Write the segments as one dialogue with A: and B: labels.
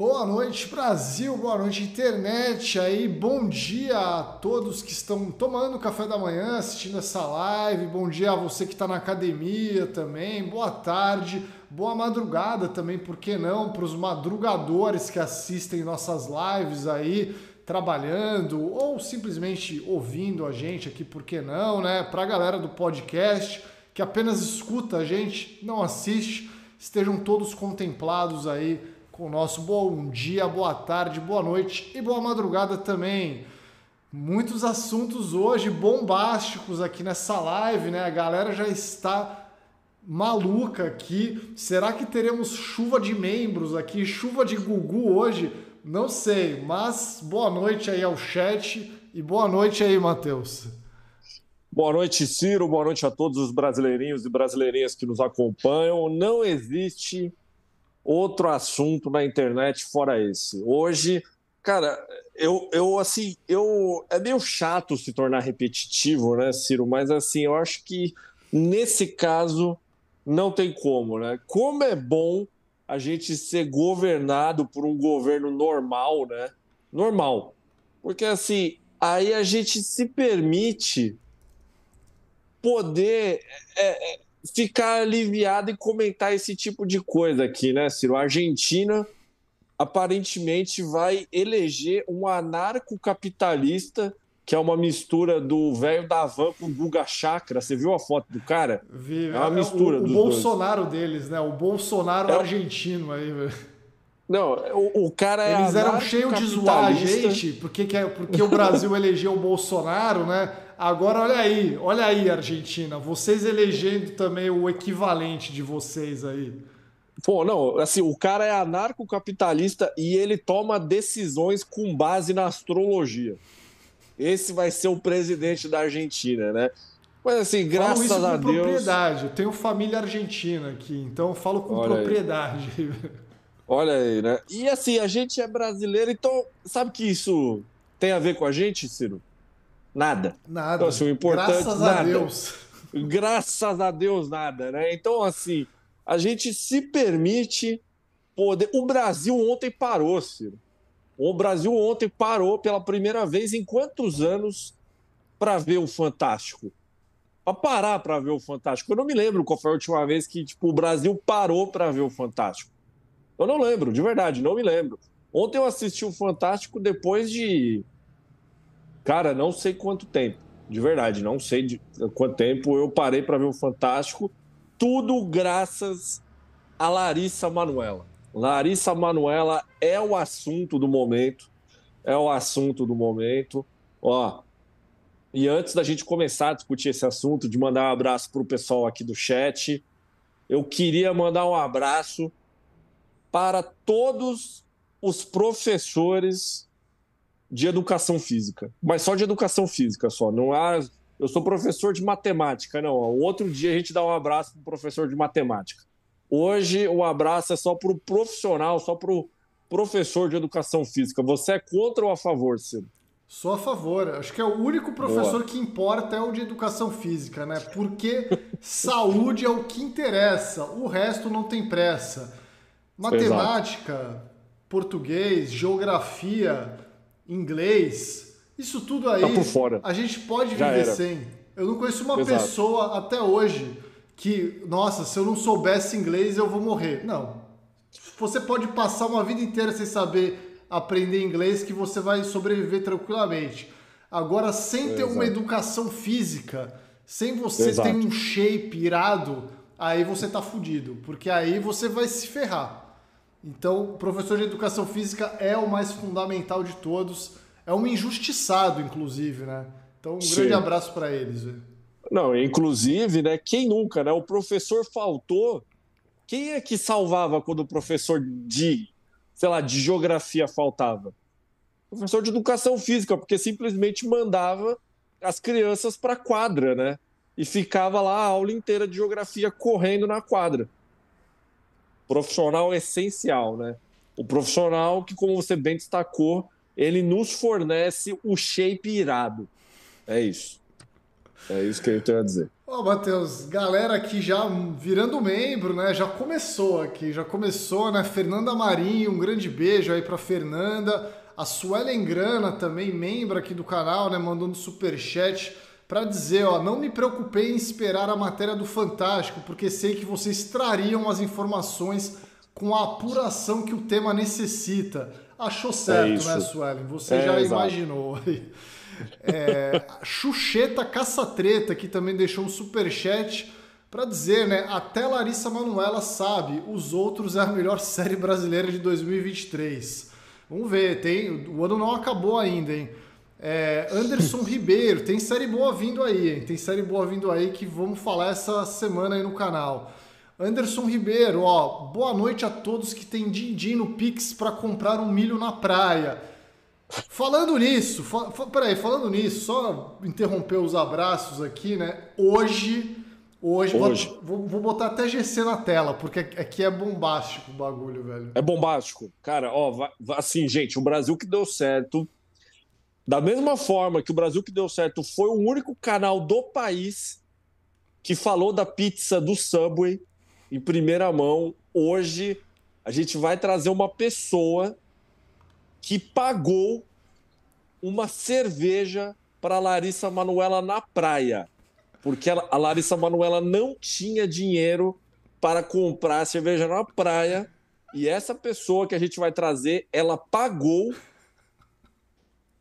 A: Boa noite, Brasil, boa noite, internet. Aí, bom dia a todos que estão tomando café da manhã, assistindo essa live. Bom dia a você que está na academia também. Boa tarde, boa madrugada também, por que não? Para os madrugadores que assistem nossas lives aí, trabalhando ou simplesmente ouvindo a gente aqui, por que não, né? Para a galera do podcast que apenas escuta a gente, não assiste, estejam todos contemplados aí com o nosso bom dia, boa tarde, boa noite e boa madrugada também. Muitos assuntos hoje bombásticos aqui nessa live, né? A galera já está maluca aqui. Será que teremos chuva de membros aqui, chuva de Gugu hoje? Não sei, mas boa noite aí ao chat e boa noite aí, Matheus.
B: Boa noite, Ciro. Boa noite a todos os brasileirinhos e brasileirinhas que nos acompanham. Não existe outro assunto na internet fora esse. Hoje, cara, eu, eu assim, eu é meio chato se tornar repetitivo, né, Ciro? Mas assim, eu acho que nesse caso não tem como, né? Como é bom a gente ser governado por um governo normal, né? Normal. Porque assim, aí a gente se permite poder é, é ficar aliviado e comentar esse tipo de coisa aqui, né, Ciro? A Argentina aparentemente vai eleger um anarcocapitalista que é uma mistura do velho da van com o Guga Chakra. Você viu a foto do cara?
A: Vi. É uma é mistura o, o, Bolsonaro dois. deles, né? O Bolsonaro é... argentino aí, velho.
B: Não, o, o, cara
A: é. Eles eram cheios de zoar a gente, porque, porque o Brasil elegeu o Bolsonaro, né? Agora, olha aí, olha aí, Argentina, vocês elegendo também o equivalente de vocês aí.
B: Pô, não, assim, o cara é anarcocapitalista e ele toma decisões com base na astrologia. Esse vai ser o presidente da Argentina, né? Mas assim, graças
A: falo isso
B: a
A: com
B: Deus.
A: propriedade. Eu tenho família argentina aqui, então eu falo com Olha propriedade.
B: Aí. Olha aí, né? E assim, a gente é brasileiro, então sabe que isso tem a ver com a gente, Ciro? Nada.
A: Nada.
B: Então, assim, o importante,
A: Graças
B: nada.
A: a Deus.
B: Graças a Deus, nada, né? Então, assim, a gente se permite poder. O Brasil ontem parou, Ciro. O Brasil ontem parou pela primeira vez em quantos anos para ver o Fantástico? Para parar para ver o Fantástico. Eu não me lembro qual foi a última vez que tipo, o Brasil parou para ver o Fantástico. Eu não lembro, de verdade, não me lembro. Ontem eu assisti o Fantástico depois de Cara, não sei quanto tempo, de verdade, não sei de quanto tempo eu parei para ver o Fantástico. Tudo graças a Larissa Manuela. Larissa Manuela é o assunto do momento. É o assunto do momento. Ó, e antes da gente começar a discutir esse assunto, de mandar um abraço para o pessoal aqui do chat, eu queria mandar um abraço para todos os professores de educação física, mas só de educação física só. Não há. Eu sou professor de matemática, não. O outro dia a gente dá um abraço para o professor de matemática. Hoje o abraço é só para o profissional, só para o professor de educação física. Você é contra ou a favor, Ciro?
A: Sou a favor. Acho que é o único professor Boa. que importa é o de educação física, né? Porque saúde é o que interessa. O resto não tem pressa. Matemática, Exato. português, geografia, inglês, isso tudo aí,
B: tá
A: a gente pode Já viver era. sem. Eu não conheço uma Exato. pessoa até hoje que, nossa, se eu não soubesse inglês eu vou morrer. Não. Você pode passar uma vida inteira sem saber aprender inglês que você vai sobreviver tranquilamente. Agora, sem ter Exato. uma educação física, sem você Exato. ter um shape irado, aí você tá fudido, porque aí você vai se ferrar. Então, o professor de educação física é o mais fundamental de todos. É um injustiçado, inclusive, né? Então, um Sim. grande abraço para eles.
B: Não, inclusive, né? Quem nunca, né? O professor faltou. Quem é que salvava quando o professor de, sei lá, de geografia faltava? O professor de educação física, porque simplesmente mandava as crianças para quadra, né? E ficava lá a aula inteira de geografia correndo na quadra profissional essencial, né? O profissional que, como você bem destacou, ele nos fornece o shape irado. É isso. É isso que eu tenho a dizer.
A: Ó, oh, Matheus, galera aqui já virando membro, né? Já começou aqui, já começou, né? Fernanda Marinho, um grande beijo aí pra Fernanda. A Suelen Grana também, membro aqui do canal, né? Mandando super chat para dizer, ó, não me preocupei em esperar a matéria do Fantástico, porque sei que vocês trariam as informações com a apuração que o tema necessita. Achou certo, é né, Suelen? Você é, já exato. imaginou. É, Xuxeta Caça-Treta, que também deixou um superchat para dizer, né? Até Larissa Manuela sabe, os outros é a melhor série brasileira de 2023. Vamos ver, tem, o ano não acabou ainda, hein? É, Anderson Ribeiro, tem série boa vindo aí, hein? Tem série boa vindo aí que vamos falar essa semana aí no canal. Anderson Ribeiro, ó, boa noite a todos que têm din-din no Pix para comprar um milho na praia. Falando nisso, fa, peraí, falando nisso, só interromper os abraços aqui, né? Hoje, hoje, hoje. Vou, vou, botar até GC na tela, porque aqui é bombástico o bagulho, velho.
B: É bombástico. Cara, ó, assim, gente, o Brasil que deu certo. Da mesma forma que o Brasil que deu certo foi o único canal do país que falou da pizza do Subway em primeira mão, hoje a gente vai trazer uma pessoa que pagou uma cerveja para Larissa Manuela na praia, porque a Larissa Manuela não tinha dinheiro para comprar cerveja na praia e essa pessoa que a gente vai trazer, ela pagou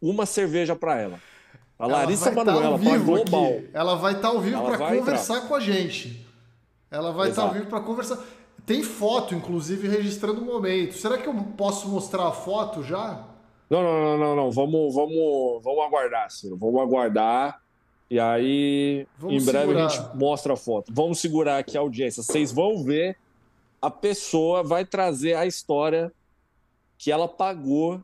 B: uma cerveja para ela. A ela Larissa tá Manuela tá pagou mal.
A: Ela vai estar tá ao vivo para conversar entrar. com a gente. Ela vai estar tá ao vivo para conversar. Tem foto, inclusive, registrando o momento. Será que eu posso mostrar a foto já?
B: Não, não, não, não, não. Vamos, vamos, vamos aguardar, Ciro. Vamos aguardar. E aí, vamos em breve segurar. a gente mostra a foto. Vamos segurar aqui a audiência. Vocês vão ver. A pessoa vai trazer a história que ela pagou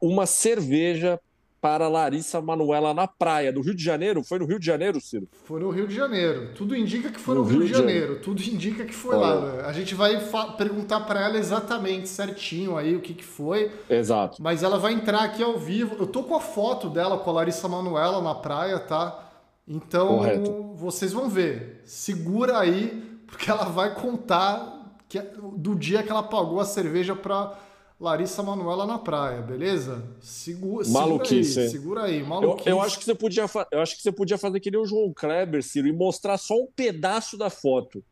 B: uma cerveja para Larissa Manuela na praia do Rio de Janeiro. Foi no Rio de Janeiro, Ciro?
A: Foi no Rio de Janeiro. Tudo indica que foi no, no Rio, Rio, de Janeiro. Janeiro. Tudo indica que foi Olha. lá. A gente vai perguntar para ela exatamente certinho aí o que, que foi.
B: Exato.
A: Mas ela vai entrar aqui ao vivo. Eu tô com a foto dela com a Larissa Manuela na praia, tá? Então Correto. vocês vão ver. Segura aí, porque ela vai contar que, é do dia que ela pagou a cerveja para Larissa Manuela na praia, beleza? Segura,
B: maluquice,
A: segura aí, segura aí, maluquice.
B: Eu, eu, acho que você podia, eu acho que você podia fazer que nem o João Kleber, Ciro, e mostrar só um pedaço da foto.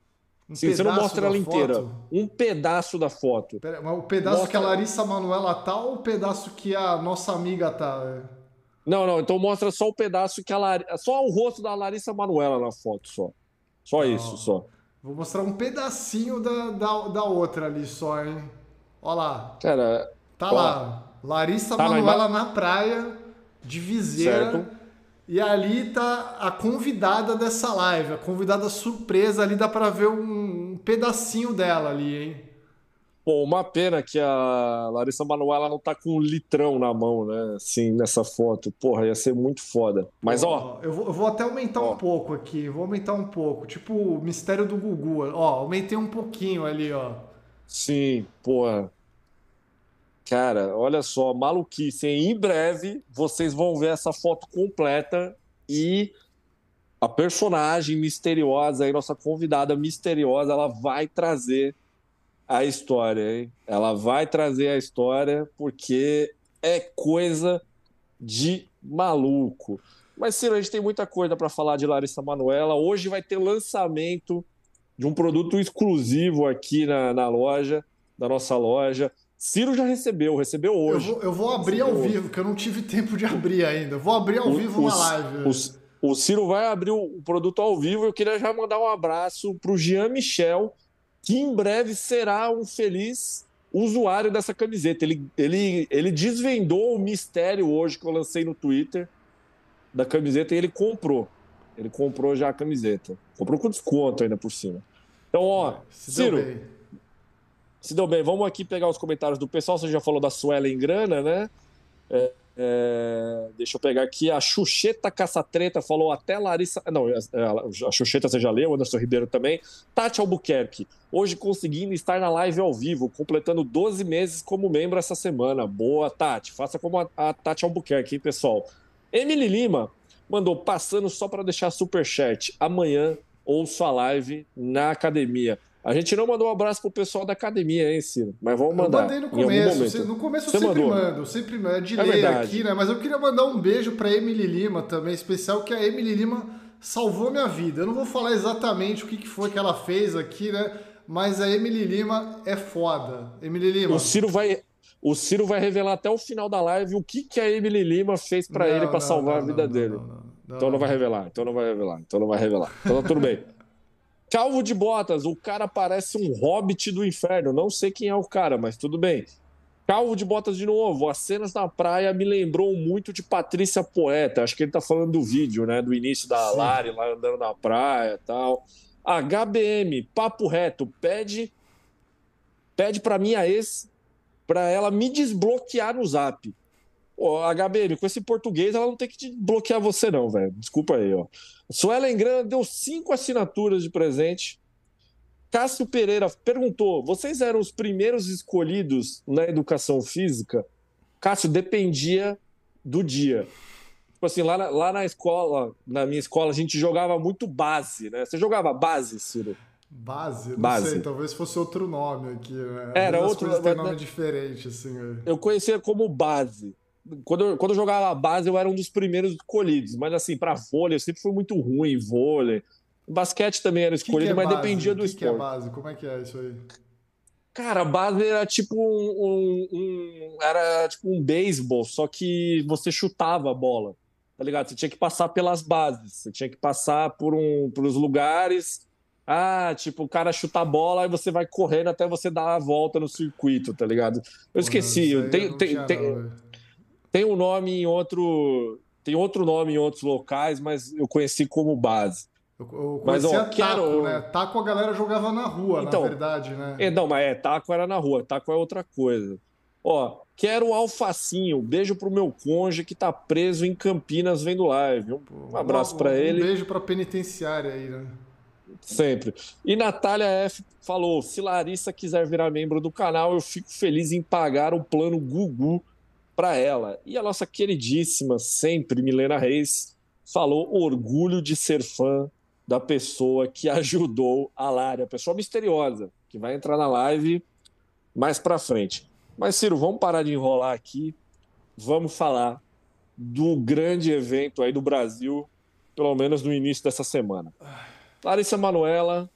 B: Um Sim, você não mostra ela inteira. Um pedaço da foto.
A: Pera, mas o pedaço mostra... que a Larissa Manuela tá ou o pedaço que a nossa amiga tá?
B: Não, não, então mostra só o pedaço que a Larissa. Só o rosto da Larissa Manuela na foto, só. Só não. isso, só.
A: Vou mostrar um pedacinho da, da, da outra ali só, hein? Olha lá.
B: Cara.
A: Tá ó, lá. Larissa tá Manuela na, na praia, de viseira. Certo. E ali tá a convidada dessa live, a convidada surpresa. Ali dá para ver um, pedacinho dela ali, hein?
B: Pô, uma pena que a Larissa Manuela não tá com um litrão na mão, né? Assim, nessa foto. Porra, ia ser muito foda. Mas, ó.
A: ó eu, vou, eu vou até aumentar ó. um pouco aqui. Vou aumentar um pouco. Tipo o mistério do Gugu. Ó, aumentei um pouquinho ali, ó.
B: Sim, porra. Cara, olha só, maluquice. Em breve vocês vão ver essa foto completa e a personagem misteriosa, aí nossa convidada misteriosa, ela vai trazer a história, hein? Ela vai trazer a história porque é coisa de maluco. Mas, Ciro, a gente tem muita coisa para falar de Larissa Manuela. Hoje vai ter lançamento de um produto exclusivo aqui na, na loja, da nossa loja. Ciro já recebeu, recebeu hoje.
A: Eu vou, eu vou abrir recebeu ao vivo, porque eu não tive tempo de abrir ainda. vou abrir ao o, vivo o, na live.
B: O, o, Ciro vai abrir o produto ao vivo. Eu queria já mandar um abraço para o Jean Michel, que em breve será um feliz usuário dessa camiseta. Ele, ele, ele desvendou o mistério hoje que eu lancei no Twitter da camiseta e ele comprou. Ele comprou já a camiseta. Comprou com desconto ainda por cima. Então, ó, Se Ciro, se deu bem. Vamos aqui pegar os comentários do pessoal. Você já falou da Suelen Grana, né? É, é, deixa eu pegar aqui. A Xuxeta Caçatreta falou até Larissa. Não, a Xuxeta você já leu, Anderson Ribeiro também. Tati Albuquerque, hoje conseguindo estar na live ao vivo, completando 12 meses como membro essa semana. Boa, Tati. Faça como a, a Tati Albuquerque, hein, pessoal. Emily Lima mandou passando só para deixar super chat. Amanhã ouço a live na academia. A gente não mandou um abraço pro pessoal da academia, hein, Ciro? Mas vamos mandar.
A: Eu mandei no começo. No começo Você eu sempre mandou. mando, sempre mando. É de é ler verdade. aqui, né? Mas eu queria mandar um beijo pra Emily Lima também, especial, que a Emily Lima salvou minha vida. Eu não vou falar exatamente o que foi que ela fez aqui, né? Mas a Emily Lima é foda. Emily Lima.
B: O Ciro vai. O Ciro vai revelar até o final da live o que, que a Emily Lima fez para ele para salvar não, a vida não, dele. então não vai revelar, então não vai revelar, então não vai revelar. Então tá tudo bem. Calvo de Botas, o cara parece um hobbit do inferno. Não sei quem é o cara, mas tudo bem. Calvo de Botas de novo. As cenas na praia me lembrou muito de Patrícia Poeta. Acho que ele tá falando do vídeo, né? Do início da Sim. Lari lá andando na praia e tal. HBM, papo reto, pede pede para minha ex para ela me desbloquear no Zap. Ô, HBM, com esse português, ela não tem que bloquear você, não, velho. Desculpa aí, ó. Suelen Grana deu cinco assinaturas de presente. Cássio Pereira perguntou: vocês eram os primeiros escolhidos na educação física? Cássio, dependia do dia. Tipo assim, lá na, lá na escola, na minha escola, a gente jogava muito base, né? Você jogava base, Ciro?
A: Base? Não base. sei, talvez fosse outro nome aqui, né?
B: Era outro
A: nome. Nome diferente, assim.
B: Né? Eu conhecia como base quando eu, quando eu jogava base, eu era um dos primeiros escolhidos. Mas, assim, para vôlei, eu sempre fui muito ruim em vôlei. Basquete também era escolhido, que que é mas base? dependia do que esporte.
A: O que é base? Como é que é isso aí?
B: Cara, a base era tipo um, um, um era tipo um beisebol, só que você chutava a bola, tá ligado? Você tinha que passar pelas bases, você tinha que passar por um, por os lugares. Ah, tipo, o cara chuta a bola e você vai correndo até você dar a volta no circuito, tá ligado? Eu esqueci. Tem, tem, tem, tem um nome em outro. Tem outro nome em outros locais, mas eu conheci como base.
A: Eu, eu mas, ó, taco, quero... né? Taco a galera jogava na rua, então, na verdade, né?
B: É, não, mas é, taco era na rua, taco é outra coisa. Ó, quero o alfacinho, beijo pro meu conge que tá preso em Campinas vendo live. Um, um abraço para ele.
A: Um beijo pra penitenciária aí, né?
B: Sempre. E Natália F falou: se Larissa quiser virar membro do canal, eu fico feliz em pagar o plano Gugu para ela. E a nossa queridíssima, sempre, Milena Reis, falou orgulho de ser fã da pessoa que ajudou a Lari, a pessoa misteriosa, que vai entrar na live mais para frente. Mas, Ciro, vamos parar de enrolar aqui. Vamos falar do grande evento aí do Brasil, pelo menos no início dessa semana. Larissa Manuela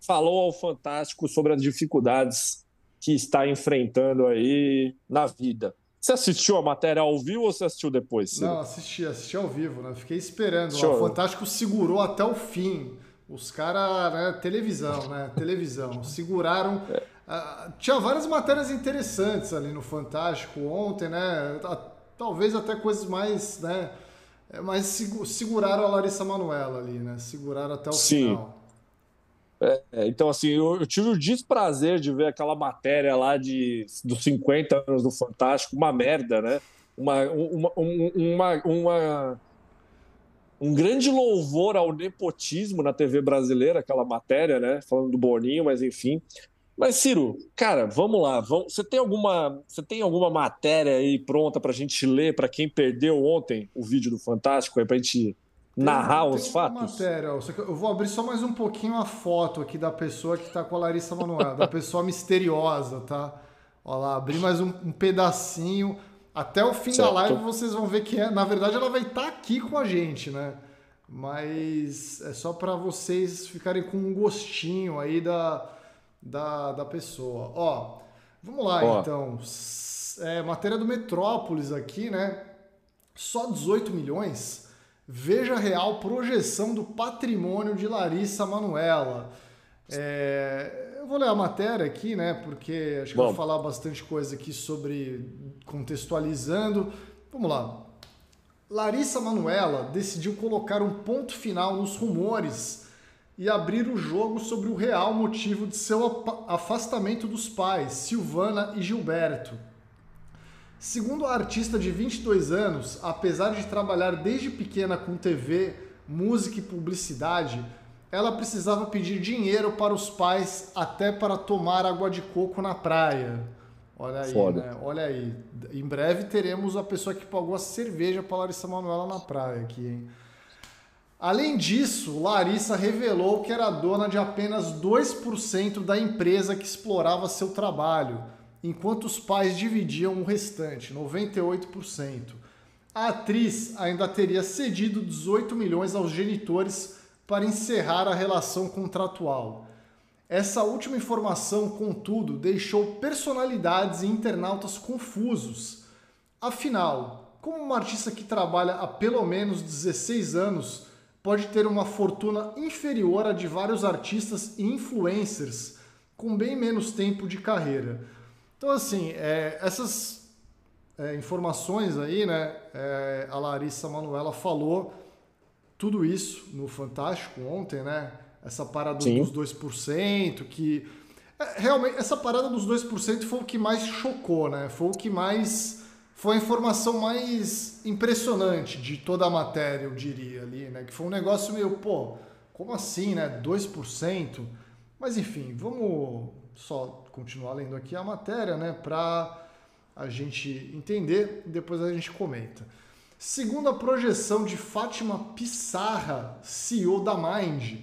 B: falou ao Fantástico sobre as dificuldades que está enfrentando aí na vida. Você assistiu a matéria ao vivo ou você assistiu depois?
A: Ciro? Não, assisti, assisti ao vivo, né? Fiquei esperando. O Fantástico segurou até o fim. Os caras, né? Televisão, né? Televisão. Seguraram. É. Uh, tinha várias matérias interessantes ali no Fantástico ontem, né? Talvez até coisas mais, né? É, mas seguraram a Larissa Manuela ali, né? Seguraram até o Sim. final.
B: É, é, então, assim, eu, eu, tive o desprazer de ver aquela matéria lá de, dos 50 anos do Fantástico, uma merda, né? Uma, uma, uma, uma, um grande louvor ao nepotismo na TV brasileira, aquela matéria, né? Falando do Boninho, mas enfim. Mas, Ciro, cara, vamos lá. Vamos... Você, tem alguma, você tem alguma matéria aí pronta para a gente ler para quem perdeu ontem o vídeo do Fantástico, aí, para a gente narrar tem, os tem fatos?
A: Matéria, eu vou abrir só mais um pouquinho a foto aqui da pessoa que está com a Larissa Manoela, da pessoa misteriosa, tá? Olha lá, abri mais um, um pedacinho. Até o fim certo. da live vocês vão ver que, é, na verdade, ela vai estar tá aqui com a gente, né? Mas é só para vocês ficarem com um gostinho aí da, da, da pessoa. Ó, vamos lá Ó. então. É, matéria do Metrópolis aqui, né? Só 18 milhões Veja real projeção do patrimônio de Larissa Manuela. É, eu vou ler a matéria aqui, né? Porque acho que Bom. vou falar bastante coisa aqui sobre contextualizando. Vamos lá. Larissa Manuela decidiu colocar um ponto final nos rumores e abrir o jogo sobre o real motivo de seu afastamento dos pais, Silvana e Gilberto. Segundo a artista de 22 anos, apesar de trabalhar desde pequena com TV, música e publicidade, ela precisava pedir dinheiro para os pais até para tomar água de coco na praia. Olha aí, né? Olha aí. Em breve teremos a pessoa que pagou a cerveja para Larissa Manoela na praia aqui, hein? Além disso, Larissa revelou que era dona de apenas 2% da empresa que explorava seu trabalho, enquanto os pais dividiam o restante, 98%. A atriz ainda teria cedido 18 milhões aos genitores para encerrar a relação contratual. Essa última informação, contudo, deixou personalidades e internautas confusos. Afinal, como uma artista que trabalha há pelo menos 16 anos pode ter uma fortuna inferior à de vários artistas e influencers com bem menos tempo de carreira? Então, assim, é, essas é, informações aí, né? É, a Larissa Manuela falou tudo isso no Fantástico ontem, né? Essa parada Sim. dos 2%, que. É, realmente, essa parada dos 2% foi o que mais chocou, né? Foi o que mais. Foi a informação mais impressionante de toda a matéria, eu diria ali, né? Que foi um negócio meio, pô, como assim, né? 2%? Mas enfim, vamos só continuar lendo aqui a matéria, né? Para a gente entender, depois a gente comenta. Segundo a projeção de Fátima Pissarra, CEO da Mind,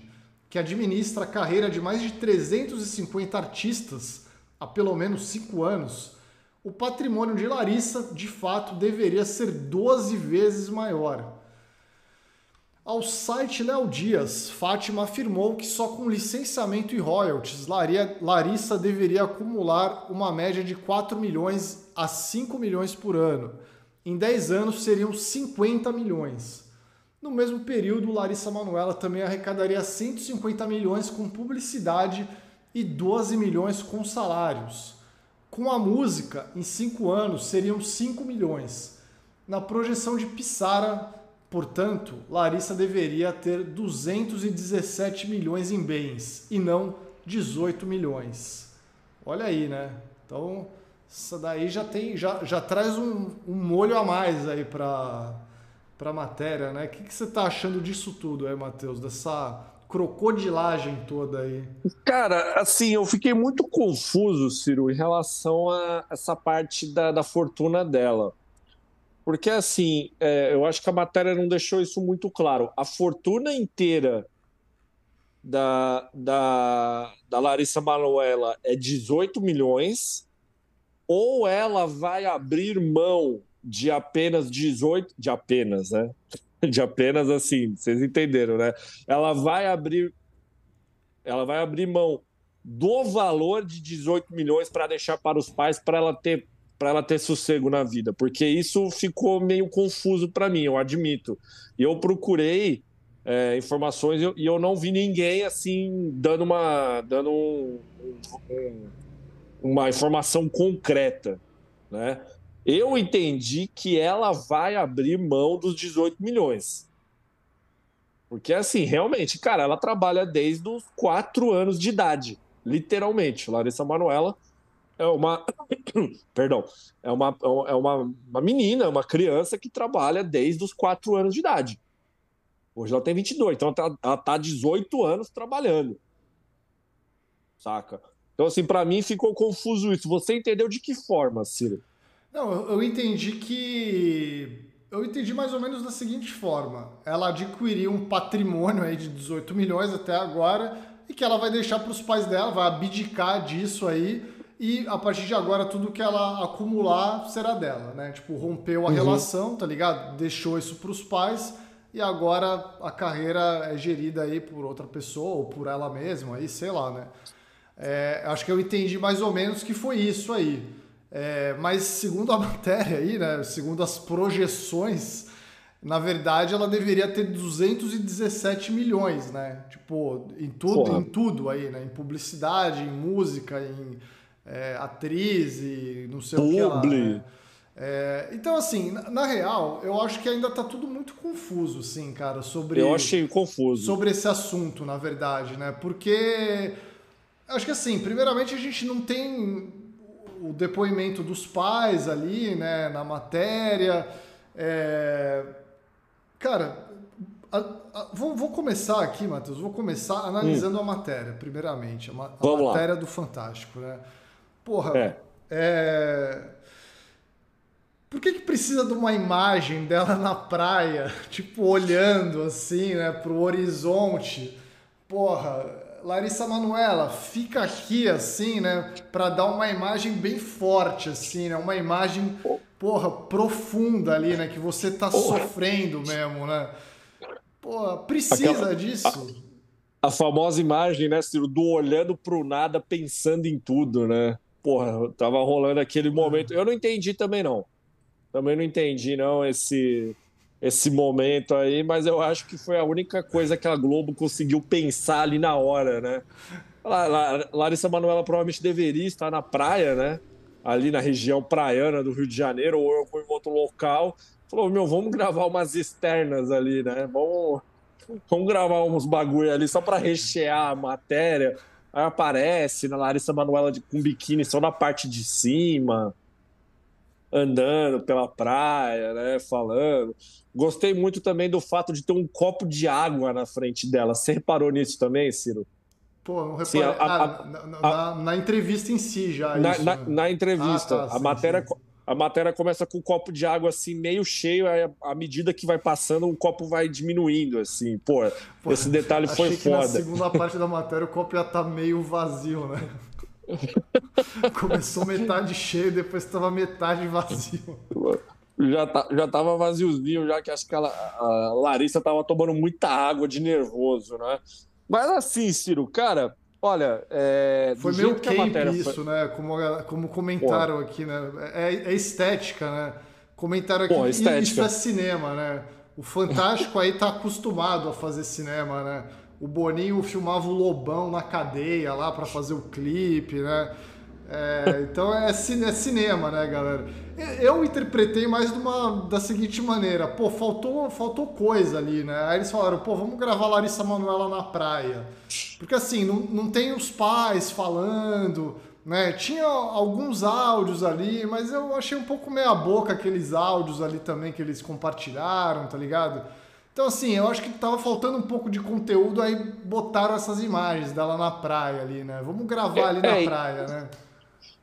A: que administra a carreira de mais de 350 artistas há pelo menos 5 anos, o patrimônio de Larissa, de fato, deveria ser 12 vezes maior. Ao site Léo Dias, Fátima afirmou que só com licenciamento e royalties, Larissa deveria acumular uma média de 4 milhões a 5 milhões por ano em 10 anos seriam 50 milhões. No mesmo período, Larissa Manoela também arrecadaria 150 milhões com publicidade e 12 milhões com salários. Com a música, em 5 anos, seriam 5 milhões. Na projeção de Pissara, portanto, Larissa deveria ter 217 milhões em bens e não 18 milhões. Olha aí, né? Então, isso daí já tem, já, já traz um, um molho a mais aí para para matéria, né? O que, que você tá achando disso tudo aí, Matheus? Dessa crocodilagem toda aí?
B: Cara, assim, eu fiquei muito confuso, Ciro, em relação a essa parte da, da fortuna dela. Porque, assim, é, eu acho que a matéria não deixou isso muito claro. A fortuna inteira da, da, da Larissa Manoela é 18 milhões ou ela vai abrir mão de apenas 18, de apenas, né? De apenas assim, vocês entenderam, né? Ela vai abrir ela vai abrir mão do valor de 18 milhões para deixar para os pais para ela ter para ela ter sossego na vida, porque isso ficou meio confuso para mim, eu admito. E eu procurei é, informações e eu, não vi ninguém assim dando uma dando um, um, uma informação concreta, né? Eu entendi que ela vai abrir mão dos 18 milhões. Porque, assim, realmente, cara, ela trabalha desde os quatro anos de idade, literalmente. Larissa Manuela é uma. Perdão. É uma, é uma, uma menina, uma criança que trabalha desde os quatro anos de idade. Hoje ela tem 22, então ela está tá 18 anos trabalhando. Saca? Então, assim, para mim ficou confuso isso. Você entendeu de que forma, Ciro?
A: Não, eu entendi que. Eu entendi mais ou menos da seguinte forma: ela adquiriu um patrimônio aí de 18 milhões até agora e que ela vai deixar para os pais dela, vai abdicar disso aí e a partir de agora tudo que ela acumular será dela, né? Tipo, rompeu a uhum. relação, tá ligado? Deixou isso para os pais e agora a carreira é gerida aí por outra pessoa ou por ela mesma, aí sei lá, né? É, acho que eu entendi mais ou menos que foi isso aí. É, mas segundo a matéria aí, né, segundo as projeções, na verdade ela deveria ter 217 milhões, né? Tipo, em tudo, Porra. em tudo aí, né? Em publicidade, em música, em é, atriz e não sei Publi. o que lá. Né? É, então, assim, na, na, real, eu acho que ainda tá tudo muito confuso, assim, cara, sobre.
B: Eu achei confuso.
A: Sobre esse assunto, na verdade, né? Porque Acho que assim, primeiramente a gente não tem o depoimento dos pais ali, né, na matéria. É... Cara, a, a, vou, vou, começar aqui, Matheus, vou começar analisando hum. a matéria, primeiramente. A, ma a matéria lá. do Fantástico, né? Porra, é. é... Por que, que precisa de uma imagem dela na praia, tipo, olhando assim, né, pro horizonte? Porra, Larissa Manuela, fica aqui assim, né, para dar uma imagem bem forte, assim, né, uma imagem, porra, profunda ali, né, que você tá porra. sofrendo mesmo, né? Porra, precisa Aquela... disso.
B: A, a, famosa imagem, né, Ciro, do olhando pro nada, pensando em tudo, né? Porra, tava rolando aquele momento. Eu não entendi também, não. Também não entendi, não, esse esse momento aí, mas eu acho que foi a única coisa que a Globo conseguiu pensar ali na hora, né? Larissa Manoela provavelmente deveria estar na praia, né? Ali na região praiana do Rio de Janeiro ou em outro local. Falou, meu, vamos gravar umas externas ali, né? Vamos, vamos gravar uns bagulho ali só para rechear a matéria. Aí aparece na Larissa Manoela de, com biquíni só na parte de cima andando pela praia, né, falando. Gostei muito também do fato de ter um copo de água na frente dela. Você reparou nisso também, Ciro?
A: Pô, não reparei. Sim, a, a, ah, na, na, na, entrevista em si já.
B: Na,
A: isso,
B: na, né? na entrevista. Ah, tá, a, sim, matéria, sim. a matéria começa com um copo de água assim, meio cheio, aí à medida que vai passando, o copo vai diminuindo, assim. Pô, Pô esse detalhe foi foda. na
A: segunda parte da matéria o copo já tá meio vazio, né? Começou metade cheio, depois estava metade vazio.
B: Já, tá, já tava vaziozinho, já que acho que a, a Larissa tava tomando muita água de nervoso, né? Mas assim, Ciro, cara, olha. É,
A: foi meio camp isso, foi... né? Como, como comentaram Pô. aqui, né? É, é, estética, né? Comentaram aqui. Pô, isso é cinema, né? O Fantástico aí tá acostumado a fazer cinema, né? o Boninho filmava o Lobão na cadeia lá para fazer o clipe, né? É, então é, é, cinema, né, galera? Eu interpretei mais de uma, da seguinte maneira: pô, faltou, faltou coisa ali, né? Aí eles falaram, pô, vamos gravar Larissa Manoela na praia. Porque assim, não, não tem os pais falando, né? Tinha alguns áudios ali, mas eu achei um pouco meia-boca aqueles áudios ali também que eles compartilharam, tá ligado? Então, assim, eu acho que tava faltando um pouco de conteúdo, aí botaram essas imagens dela na praia ali, né? Vamos gravar ali na é, praia, né?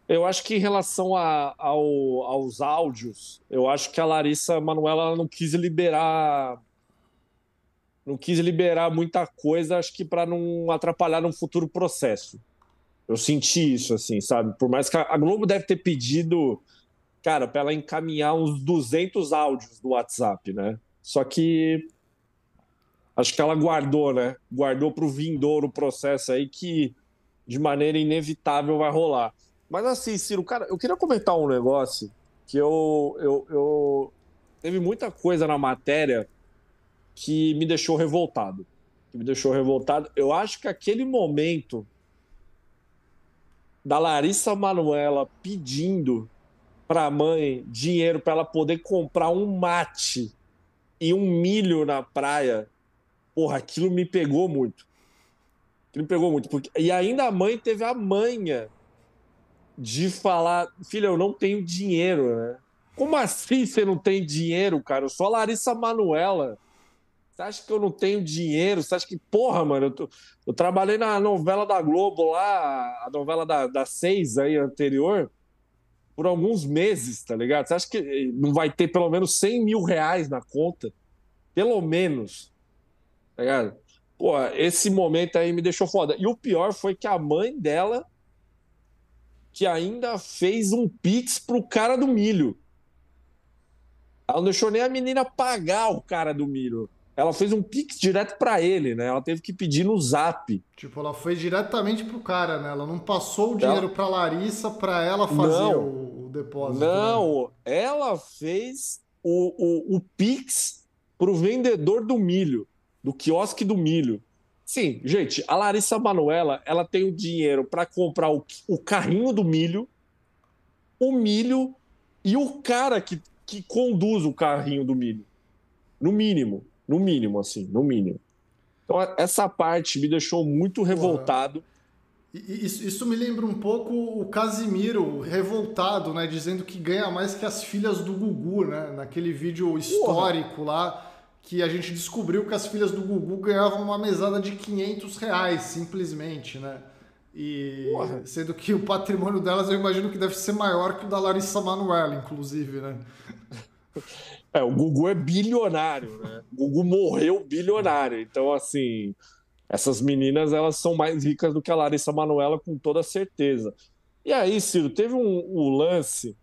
B: Eu acho que em relação a, ao, aos áudios, eu acho que a Larissa Manuela não quis liberar. Não quis liberar muita coisa, acho que para não atrapalhar num futuro processo. Eu senti isso, assim, sabe? Por mais que a Globo deve ter pedido, cara, para ela encaminhar uns 200 áudios do WhatsApp, né? Só que acho que ela guardou, né? Guardou para o vindouro processo aí que de maneira inevitável vai rolar. Mas assim, Ciro, cara, eu queria comentar um negócio que eu, eu, eu teve muita coisa na matéria que me deixou revoltado. Que me deixou revoltado. Eu acho que aquele momento da Larissa Manuela pedindo para a mãe dinheiro para ela poder comprar um mate e um milho na praia Porra, aquilo me pegou muito. Aquilo me pegou muito. Porque... E ainda a mãe teve a manha de falar: filha, eu não tenho dinheiro, né? Como assim você não tem dinheiro, cara? Eu sou a Larissa Manuela. Você acha que eu não tenho dinheiro? Você acha que, porra, mano, eu, tô... eu trabalhei na novela da Globo lá, a novela da, da Seis aí anterior, por alguns meses, tá ligado? Você acha que não vai ter pelo menos 100 mil reais na conta? Pelo menos tá ligado? Pô, esse momento aí me deixou foda. E o pior foi que a mãe dela que ainda fez um pix pro cara do milho. Ela não deixou nem a menina pagar o cara do milho. Ela fez um pix direto para ele, né? Ela teve que pedir no zap.
A: Tipo, ela foi diretamente pro cara, né? Ela não passou o dinheiro ela... pra Larissa pra ela fazer não, o, o, depósito.
B: Né? Não, né? ela fez o, o, o pix pro vendedor do milho do quiosque do milho. Sim, gente, a Larissa Manuela, ela tem o dinheiro para comprar o, o carrinho do milho, o milho e o cara que, que conduz o carrinho do milho. No mínimo, no mínimo, assim, no mínimo. Então, essa parte me deixou muito revoltado.
A: Isso, isso, me lembra um pouco o Casimiro revoltado, né? Dizendo que ganha mais que as filhas do Gugu, né? Naquele vídeo histórico Porra. lá que a gente descobriu que as filhas do Gugu ganhavam uma mesada de 500 reais, simplesmente, né? E sendo que o patrimônio delas eu imagino que deve ser maior que o da Larissa Manoela, inclusive, né?
B: É, o Gugu é bilionário, né? O Gugu morreu bilionário. Então, assim, essas meninas elas são mais ricas do que a Larissa Manoela, com toda certeza. E aí, Ciro, teve um, um lance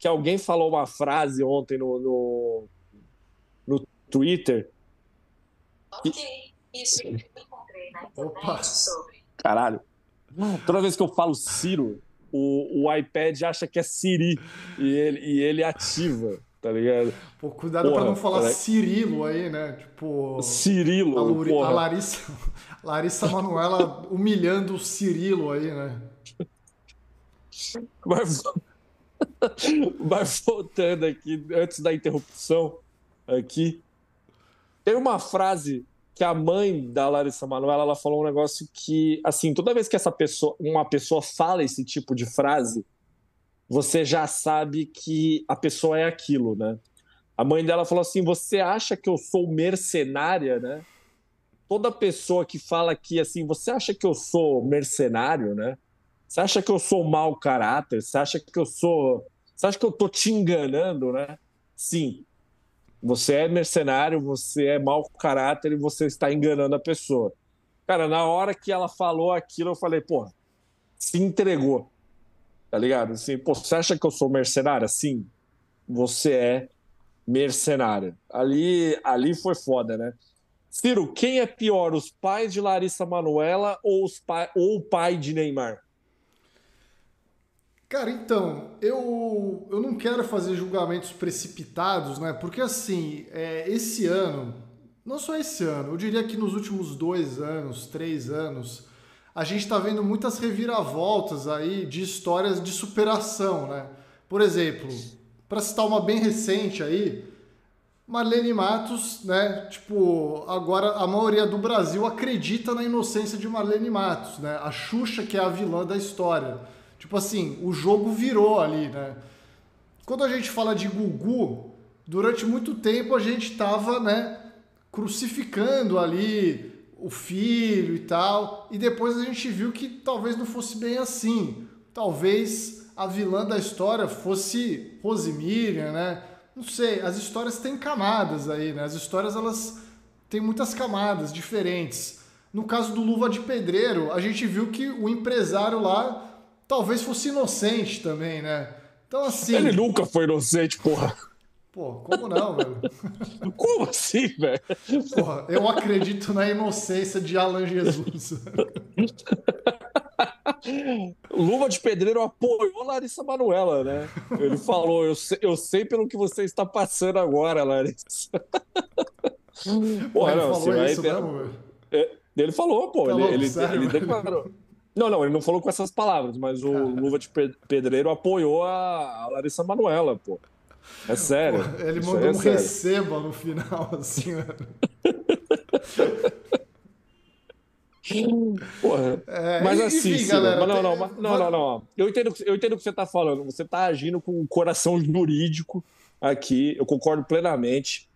B: que alguém falou uma frase ontem no, no Twitter.
C: Ok, isso eu encontrei na internet Opa. sobre.
B: Caralho. Toda vez que eu falo Ciro, o, o iPad acha que é Siri e ele, e ele ativa, tá ligado?
A: Pô, cuidado porra, pra não falar Cirilo aí, né? Tipo.
B: Cirilo.
A: A, Luri, a Larissa, Larissa Manuela humilhando o Cirilo aí, né?
B: Mas, mas voltando aqui, antes da interrupção, aqui, tem uma frase que a mãe da Larissa Manoela ela falou um negócio que, assim, toda vez que essa pessoa, uma pessoa fala esse tipo de frase, você já sabe que a pessoa é aquilo, né? A mãe dela falou assim: "Você acha que eu sou mercenária, né?" Toda pessoa que fala que assim, você acha que eu sou mercenário, né? Você acha que eu sou mau caráter? Você acha que eu sou, você acha que eu tô te enganando, né? Sim, você é mercenário, você é mau caráter e você está enganando a pessoa. Cara, na hora que ela falou aquilo, eu falei, pô, se entregou. Tá ligado? Assim, pô, você acha que eu sou mercenário? Sim, você é mercenário. Ali, ali foi foda, né? Ciro, quem é pior, os pais de Larissa Manuela ou, os ou o pai de Neymar?
A: Cara, então, eu, eu não quero fazer julgamentos precipitados, né? Porque assim, é, esse ano, não só esse ano, eu diria que nos últimos dois anos, três anos, a gente está vendo muitas reviravoltas aí de histórias de superação, né? Por exemplo, para citar uma bem recente aí, Marlene Matos, né? Tipo, agora a maioria do Brasil acredita na inocência de Marlene Matos, né? A Xuxa que é a vilã da história. Tipo assim, o jogo virou ali, né? Quando a gente fala de Gugu, durante muito tempo a gente estava, né, crucificando ali o filho e tal, e depois a gente viu que talvez não fosse bem assim. Talvez a vilã da história fosse Rosemiriam, né? Não sei, as histórias têm camadas aí, né? As histórias elas têm muitas camadas diferentes. No caso do Luva de Pedreiro, a gente viu que o empresário lá talvez fosse inocente também, né? Então, assim.
B: Ele nunca foi inocente, porra.
A: Pô, como não, velho?
B: Como assim, velho?
A: Porra, eu acredito na inocência de Alan Jesus.
B: Luva de Pedreiro apoiou Larissa Manuela, né? Ele falou: eu sei, eu sei pelo que você está passando agora, Larissa.
A: Porra, ele não, falou isso vai... mesmo, velho?
B: É, ele falou, pô. Tá ele, ele, ele declarou. Não, não, ele não falou com essas palavras, mas o Luva de Pedreiro apoiou a Larissa Manuela, pô. É sério. Pô,
A: ele mandou é um sério. receba no final, assim,
B: Porra. É, mas assim, enfim, galera, mas não, não, não, não, não, não, Eu entendo, eu entendo o que você está falando. Você está agindo com o coração jurídico aqui. Eu concordo plenamente.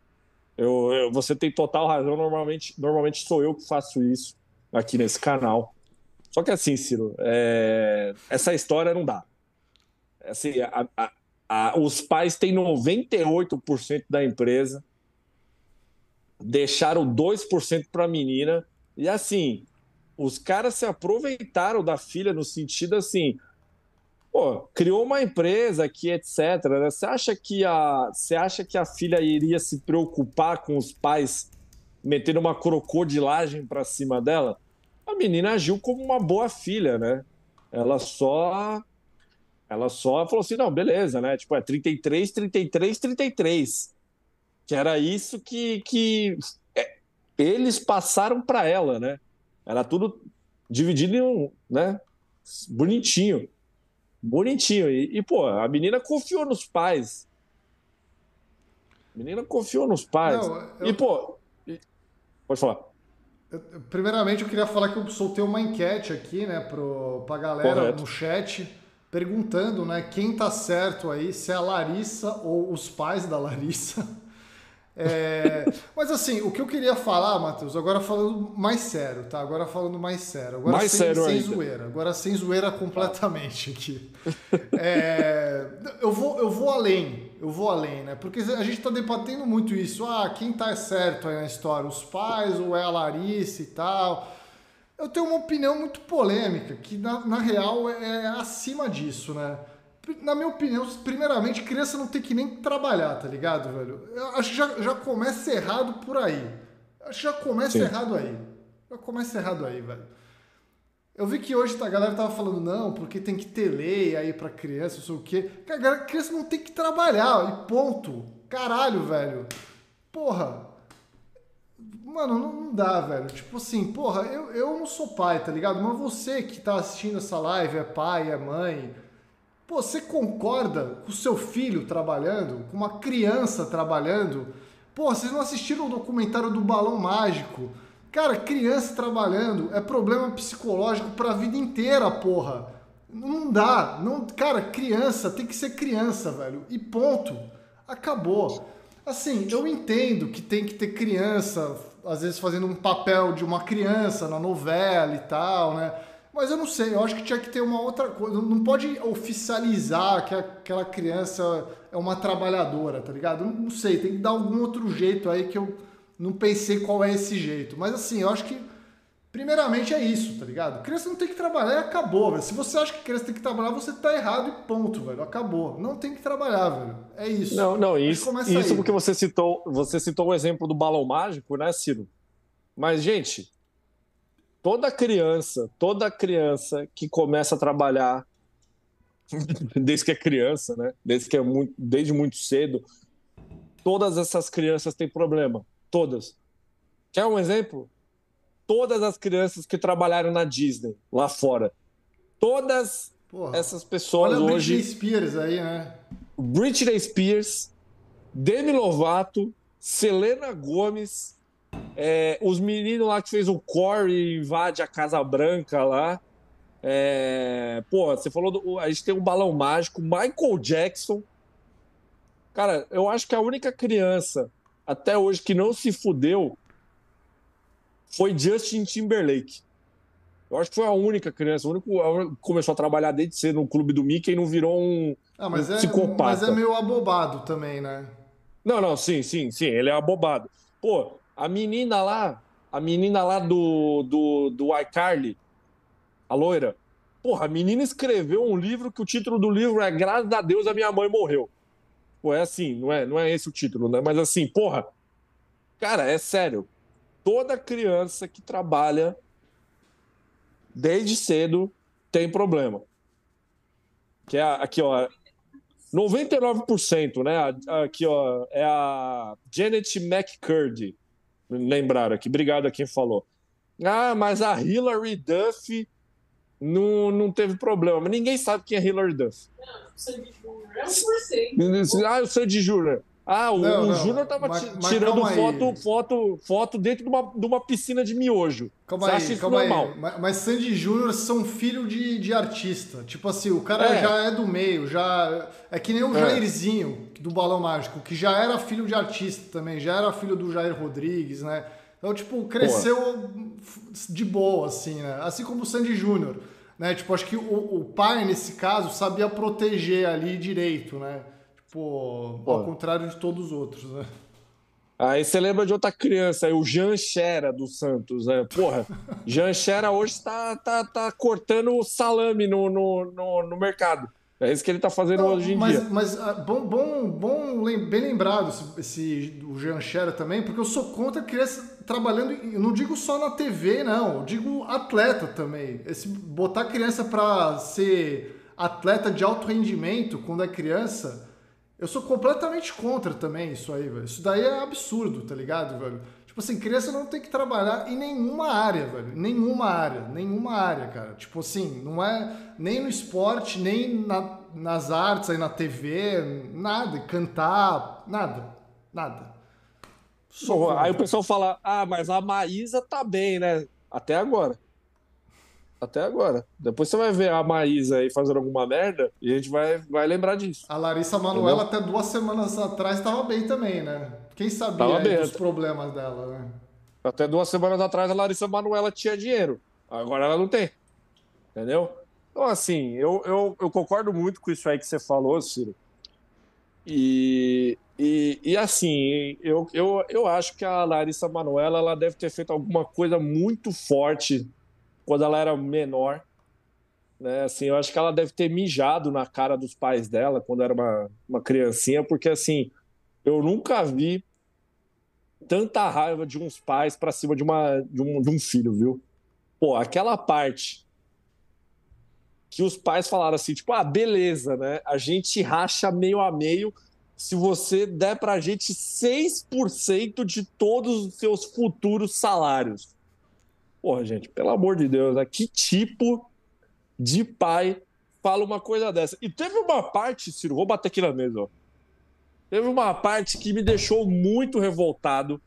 B: Eu, eu, você tem total razão. Normalmente, normalmente sou eu que faço isso aqui nesse canal. Só que assim, Ciro, é... essa história não dá. Assim, a, a, a, os pais têm 98% da empresa, deixaram 2% para a menina, e assim, os caras se aproveitaram da filha no sentido assim, pô, criou uma empresa aqui, etc. Né? Você acha que a, você acha que a filha iria se preocupar com os pais metendo uma crocodilagem para cima dela? A menina agiu como uma boa filha, né? Ela só ela só falou assim, não, beleza, né? Tipo, é 33, 33, 33. Que era isso que, que é, eles passaram para ela, né? Era tudo dividido em um, né? Bonitinho. Bonitinho. E, e, pô, a menina confiou nos pais. A menina confiou nos pais. Não, eu... E, pô, pode falar.
A: Primeiramente, eu queria falar que eu soltei uma enquete aqui, né, pro, pra galera Correto. no chat, perguntando, né, quem tá certo aí, se é a Larissa ou os pais da Larissa. É, mas assim, o que eu queria falar, Matheus, agora falando mais sério, tá? Agora falando mais sério. Agora
B: mais
A: sem,
B: sério
A: sem
B: ainda.
A: zoeira. Agora sem zoeira completamente aqui. É, eu, vou, eu vou além. Eu vou além, né? Porque a gente tá debatendo muito isso. Ah, quem tá certo aí na história? Os pais ou é a Larissa e tal? Eu tenho uma opinião muito polêmica, que na, na real é acima disso, né? Na minha opinião, primeiramente, criança não tem que nem trabalhar, tá ligado, velho? Eu acho que já, já começa errado por aí. Acho que já começa
B: Sim.
A: errado aí. Já começa errado aí, velho. Eu vi que hoje tá, a galera tava falando, não, porque tem que ter lei aí pra criança, não sei o quê. Cara, a criança não tem que trabalhar, e ponto. Caralho, velho. Porra. Mano, não, não dá, velho. Tipo assim, porra, eu, eu não sou pai, tá ligado? Mas você que tá assistindo essa live é pai, é mãe. Pô, você concorda com o seu filho trabalhando, com uma criança trabalhando? Pô, vocês não assistiram o documentário do Balão Mágico? Cara, criança trabalhando é problema psicológico pra vida inteira, porra. Não dá. Não, cara, criança tem que ser criança, velho. E ponto. Acabou. Assim, eu entendo que tem que ter criança, às vezes fazendo um papel de uma criança na novela e tal, né? Mas eu não sei, eu acho que tinha que ter uma outra coisa. Não pode oficializar que aquela criança é uma trabalhadora, tá ligado? Não, não sei, tem que dar algum outro jeito aí que eu não pensei qual é esse jeito. Mas assim, eu acho que primeiramente é isso, tá ligado? Criança não tem que trabalhar e acabou, velho. Se você acha que criança tem que trabalhar, você tá errado e ponto, velho. Acabou. Não tem que trabalhar, velho. É isso.
B: Não, não, isso, isso
A: aí.
B: porque você citou, você citou o exemplo do balão mágico, né, Ciro? Mas, gente, toda criança, toda criança que começa a trabalhar desde que é criança, né? Desde que é muito, desde muito cedo, todas essas crianças têm problema, todas. Quer um exemplo? Todas as crianças que trabalharam na Disney lá fora, todas
A: Porra.
B: essas pessoas
A: Olha
B: hoje
A: Britney Spears aí, né?
B: Britney Spears, Demi Lovato, Selena Gomes, é, os meninos lá que fez o Corey invade a Casa Branca lá. É, pô, você falou do, a gente tem um balão mágico, Michael Jackson. Cara, eu acho que a única criança até hoje que não se fudeu foi Justin Timberlake. Eu acho que foi a única criança, o único começou a trabalhar desde cedo no clube do Mickey e não virou um,
A: Ah, mas
B: Um
A: é,
B: psicopata.
A: mas é meio abobado também, né?
B: Não, não, sim, sim, sim, ele é abobado. Pô, a menina lá, a menina lá do, do, do iCarly, a loira, porra, a menina escreveu um livro que o título do livro é Graças a Deus a minha mãe morreu. Pô, é assim, não é, não é esse o título, né? Mas assim, porra, cara, é sério. Toda criança que trabalha desde cedo tem problema. Que é aqui, ó, 99%, né? Aqui, ó, é a Janet McCurdy. Lembraram aqui. Obrigado a quem falou. Ah, mas a Hilary Duff não, não teve problema. Mas ninguém sabe quem é Hilary Duff.
D: Sandy Júnior é 1%.
B: Ah, o Sandy Júnior. Ah, o,
A: Não,
B: o
A: não.
B: Júnior tava
A: Mas- mas
B: tirando foto, foto, foto dentro de uma, de uma piscina de miojo.
A: Calma
B: Você
A: aí,
B: acha isso
A: calma
B: normal?
A: aí. Mas, mas Sandy Júnior são filho de, de artista. Tipo assim, o cara
B: É.
A: já é do meio, já. É que nem o
B: É.
A: Jairzinho, do Balão Mágico, que já era filho de artista também, já era filho do Jair Rodrigues, né? Então, tipo, cresceu de boa, assim, né? Assim como o Sandy Júnior. Né? Tipo, acho que o, o pai, nesse caso, sabia proteger ali direito, né? Tipo,
B: Pô.
A: ao contrário de todos os outros, né?
B: Aí você lembra de outra criança, aí, o Jean Xera do Santos, né? Porra, Jean Xera hoje tá, tá, tá cortando salame no, no, no, no mercado. É isso que ele tá fazendo
A: Não,
B: hoje em
A: mas,
B: dia.
A: Mas ah, bom, bom, bom, bem lembrado esse, esse o Jean Scherer também, porque eu sou contra criança trabalhando, eu não digo só na TV, não, eu digo atleta também. Esse, botar criança para ser atleta de alto rendimento quando é criança, eu sou completamente contra também isso aí, velho. Isso daí é absurdo, tá ligado, velho? Tipo assim, criança não tem que trabalhar em nenhuma área, velho. Nenhuma área, nenhuma área, cara. Tipo assim, não é nem no esporte, nem na- nas artes, aí na TV, nada. Cantar, nada. Nada.
B: Aí o pessoal fala, ah, mas a Maísa tá bem, né? Até agora. Até agora. Depois você vai ver a Maísa aí fazendo alguma merda e a gente vai, vai lembrar disso.
A: A Larissa Manoela até duas semanas atrás estava bem também, né? Quem sabia dos problemas dela, né?
B: Até duas semanas atrás a Larissa Manuela tinha dinheiro. Agora ela não tem. Entendeu? Então, assim, eu, eu, eu concordo muito com isso aí que você falou, Ciro. E, e, e, assim, eu, eu, eu acho que a Larissa Manuela ela deve ter feito alguma coisa muito forte quando ela era menor. Né? Assim, eu acho que ela deve ter mijado na cara dos pais dela quando era uma, uma criancinha, porque assim, eu nunca vi tanta raiva de uns pais para cima de, uma, de, um, de um filho, viu? Pô, aquela parte que os pais falaram assim, tipo, ah, beleza, né? A gente racha meio a meio se você der pra gente 6% de todos os seus futuros salários. Porra, gente, pelo amor de Deus, né? que tipo de pai fala uma coisa dessa? E teve uma parte, Ciro, vou bater aqui na mesa, ó. Teve uma parte que me deixou muito revoltado,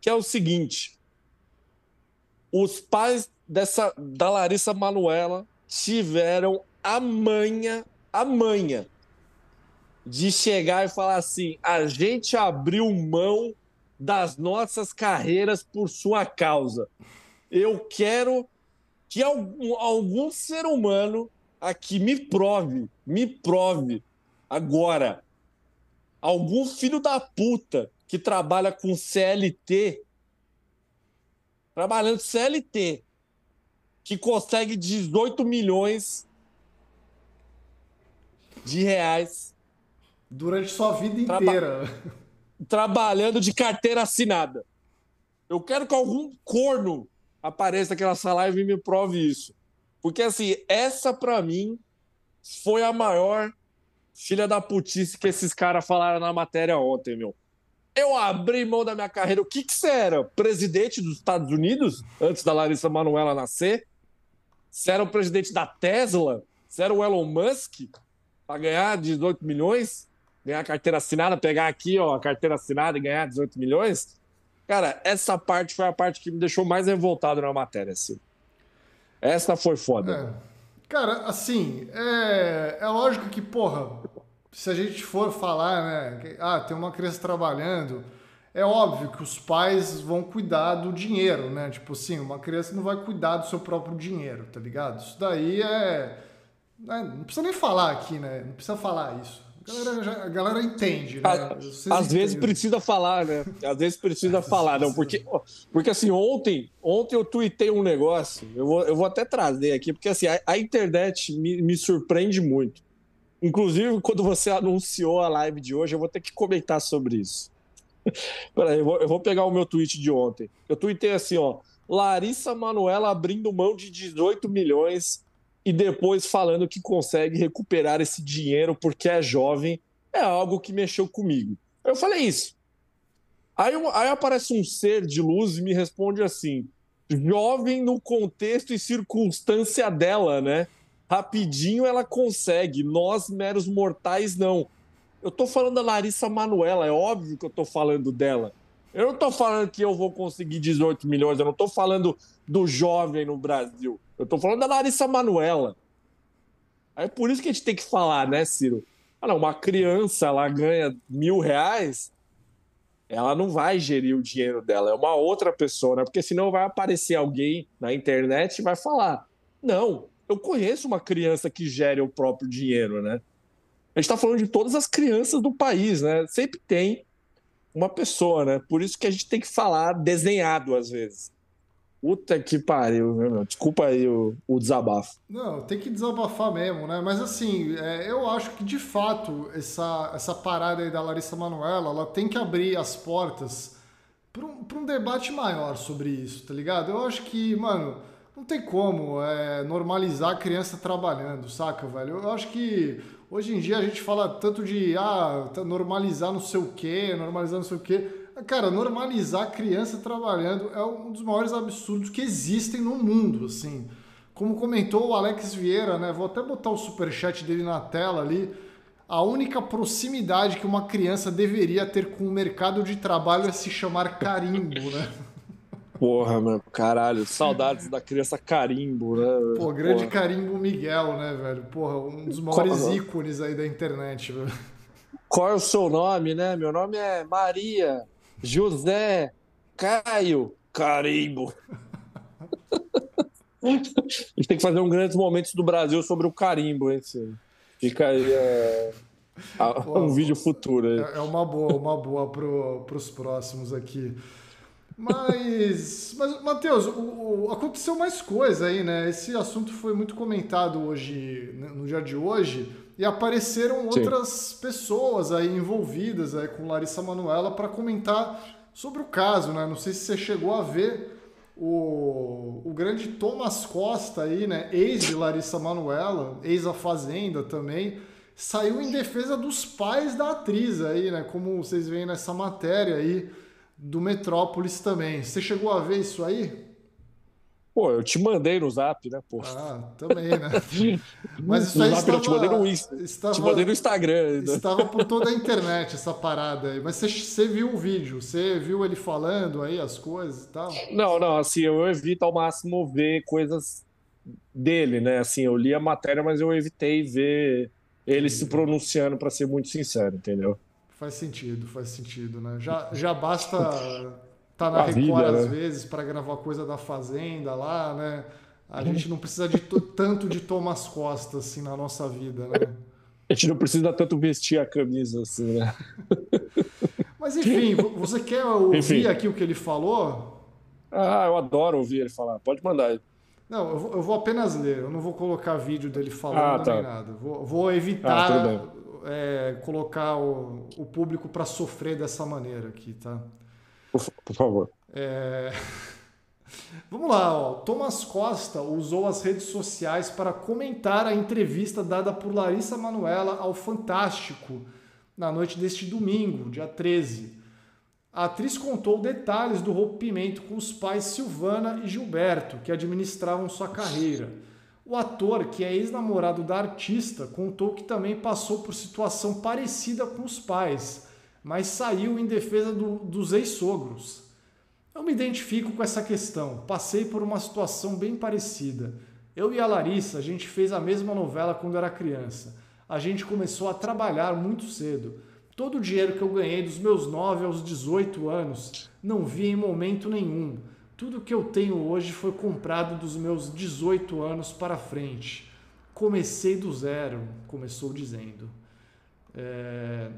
B: que é o seguinte: os pais dessa da Larissa Manuela tiveram a manha, a manha de chegar e falar assim: a gente abriu mão das nossas carreiras por sua causa. Eu quero que algum, algum ser humano aqui me prove, me prove agora algum filho da puta que trabalha com CLT, trabalhando CLT, que consegue 18 milhões de reais
A: durante sua vida inteira.
B: trabalhando de carteira assinada. Eu quero que algum corno apareça naquela live e me prove isso. Porque, assim, essa para mim foi a maior filha da putice que esses caras falaram na matéria ontem, meu. Eu abri mão da minha carreira. O que que você era? Presidente dos Estados Unidos? Antes da Larissa Manoela nascer? Você era o presidente da Tesla? Você era o Elon Musk? Para ganhar 18 milhões? Ganhar a carteira assinada? Pegar aqui, ó, a carteira assinada e ganhar 18 milhões? Cara, essa parte foi a parte que me deixou mais revoltado na matéria, assim. Essa foi foda.
A: É. Cara, assim, é, é lógico que, porra, se a gente for falar, né, que, ah, tem uma criança trabalhando, é óbvio que os pais vão cuidar do dinheiro, né? Tipo assim, uma criança não vai cuidar do seu próprio dinheiro, tá ligado? Isso daí é. é não precisa nem falar aqui, né? Não precisa falar isso. A galera, já, a galera entende, né?
B: Às, às vezes precisa falar, né? Às vezes precisa falar, não, porque, porque assim, ontem, ontem eu tuitei um negócio, eu vou, eu vou até trazer aqui, porque assim, a, a internet me, me surpreende muito. Inclusive, quando você anunciou a live de hoje, eu vou ter que comentar sobre isso. Peraí, eu vou, eu vou pegar o meu tweet de ontem. Eu tuitei assim, ó. Larissa Manuela abrindo mão de 18 milhões e depois falando que consegue recuperar esse dinheiro porque é jovem, é algo que mexeu comigo. Eu falei isso. Aí, aí aparece um ser de luz e me responde assim: jovem no contexto e circunstância dela, né? Rapidinho ela consegue, nós meros mortais não. Eu tô falando da Larissa Manuela, é óbvio que eu tô falando dela. Eu não tô falando que eu vou conseguir 18 milhões, eu não tô falando do jovem no Brasil. Eu tô falando da Larissa Manuela. É por isso que a gente tem que falar, né, Ciro? Ah, não, uma criança, ela ganha mil reais, ela não vai gerir o dinheiro dela, é uma outra pessoa, né? Porque senão vai aparecer alguém na internet e vai falar: não, eu conheço uma criança que gere o próprio dinheiro, né? A gente está falando de todas as crianças do país, né? Sempre tem uma pessoa, né? Por isso que a gente tem que falar desenhado às vezes. Puta que pariu, meu. Desculpa aí o, o, desabafo.
A: Não, tem que desabafar mesmo, né? Mas assim, é, eu acho que de fato essa, essa parada aí da Larissa Manoela, ela tem que abrir as portas para um, um debate maior sobre isso, tá ligado? Eu acho que, mano, não tem como é, normalizar a criança trabalhando, saca, velho? Eu acho que hoje em dia a gente fala tanto de ah, tá, normalizar não sei o quê, normalizar não sei o quê. Cara, normalizar criança trabalhando é um dos maiores absurdos que existem no mundo, assim. Como comentou o Alex Vieira, né? Vou até botar o superchat dele na tela ali. A única proximidade que uma criança deveria ter com o mercado de trabalho é se chamar carimbo, né?
B: Porra, meu, caralho, saudades da criança carimbo, né?
A: Pô, grande Porra. carimbo Miguel, né, velho? Porra, um dos maiores ícones aí da internet, velho.
B: qual é o seu nome, né? Meu nome é Maria José Caio Carimbo. A gente tem que fazer um grandes momentos do Brasil sobre o carimbo, hein? Fica aí é, um vídeo futuro. Aí.
A: É, é uma boa, uma boa para os próximos aqui. Mas, mas Matheus, o, o, aconteceu mais coisa aí, né? Esse assunto foi muito comentado hoje, né, no dia de hoje, e apareceram Sim. outras pessoas aí envolvidas aí com Larissa Manuela para comentar sobre o caso, né? Não sei se você chegou a ver o, o grande Thomas Costa aí, né? Ex de Larissa Manuela, ex a Fazenda também, saiu em defesa dos pais da atriz aí, né? Como vocês veem nessa matéria aí do Metrópolis também. Você chegou a ver isso aí?
B: Pô, eu te mandei no zap, né, pô?
A: Ah, também, né?
B: Mas isso no aí zap, estava, eu te mandei no Insta. Estava, te mandei no Instagram. Ainda.
A: Estava por toda a internet essa parada aí. Mas você, você viu o vídeo? Você viu ele falando aí as coisas e tal?
B: Não, não, assim, eu evito ao máximo ver coisas dele, né? Assim, eu li a matéria, mas eu evitei ver ele se pronunciando, para ser muito sincero, entendeu?
A: Faz sentido, faz sentido, né? Já, já basta estar tá na a Record às né? vezes para gravar coisa da Fazenda lá, né? A gente não precisa de tanto de Thomas Costa assim na nossa vida, né?
B: A gente não precisa tanto vestir a camisa assim, né?
A: Mas enfim, você quer ouvir enfim. aqui o que ele falou?
B: Ah, eu adoro ouvir ele falar. Pode mandar.
A: Não, eu vou, eu vou apenas ler. Eu não vou colocar vídeo dele falando ah, tá. nem nada. Vou, vou evitar ah, é, colocar o, o público para sofrer dessa maneira aqui, tá?
B: Por, favor.
A: É... Vamos lá, ó. Thomas Costa usou as redes sociais para comentar a entrevista dada por Larissa Manuela ao Fantástico na noite deste domingo, dia 13. A atriz contou detalhes do rompimento com os pais Silvana e Gilberto, que administravam sua carreira. O ator, que é ex-namorado da artista, contou que também passou por situação parecida com os pais, mas saiu em defesa do, dos ex-sogros. Eu me identifico com essa questão. Passei por uma situação bem parecida. Eu e a Larissa, a gente fez a mesma novela quando era criança. A gente começou a trabalhar muito cedo. Todo o dinheiro que eu ganhei dos meus 9 aos 18 anos não vi em momento nenhum. Tudo que eu tenho hoje foi comprado dos meus 18 anos para frente. Comecei do zero, começou dizendo. É...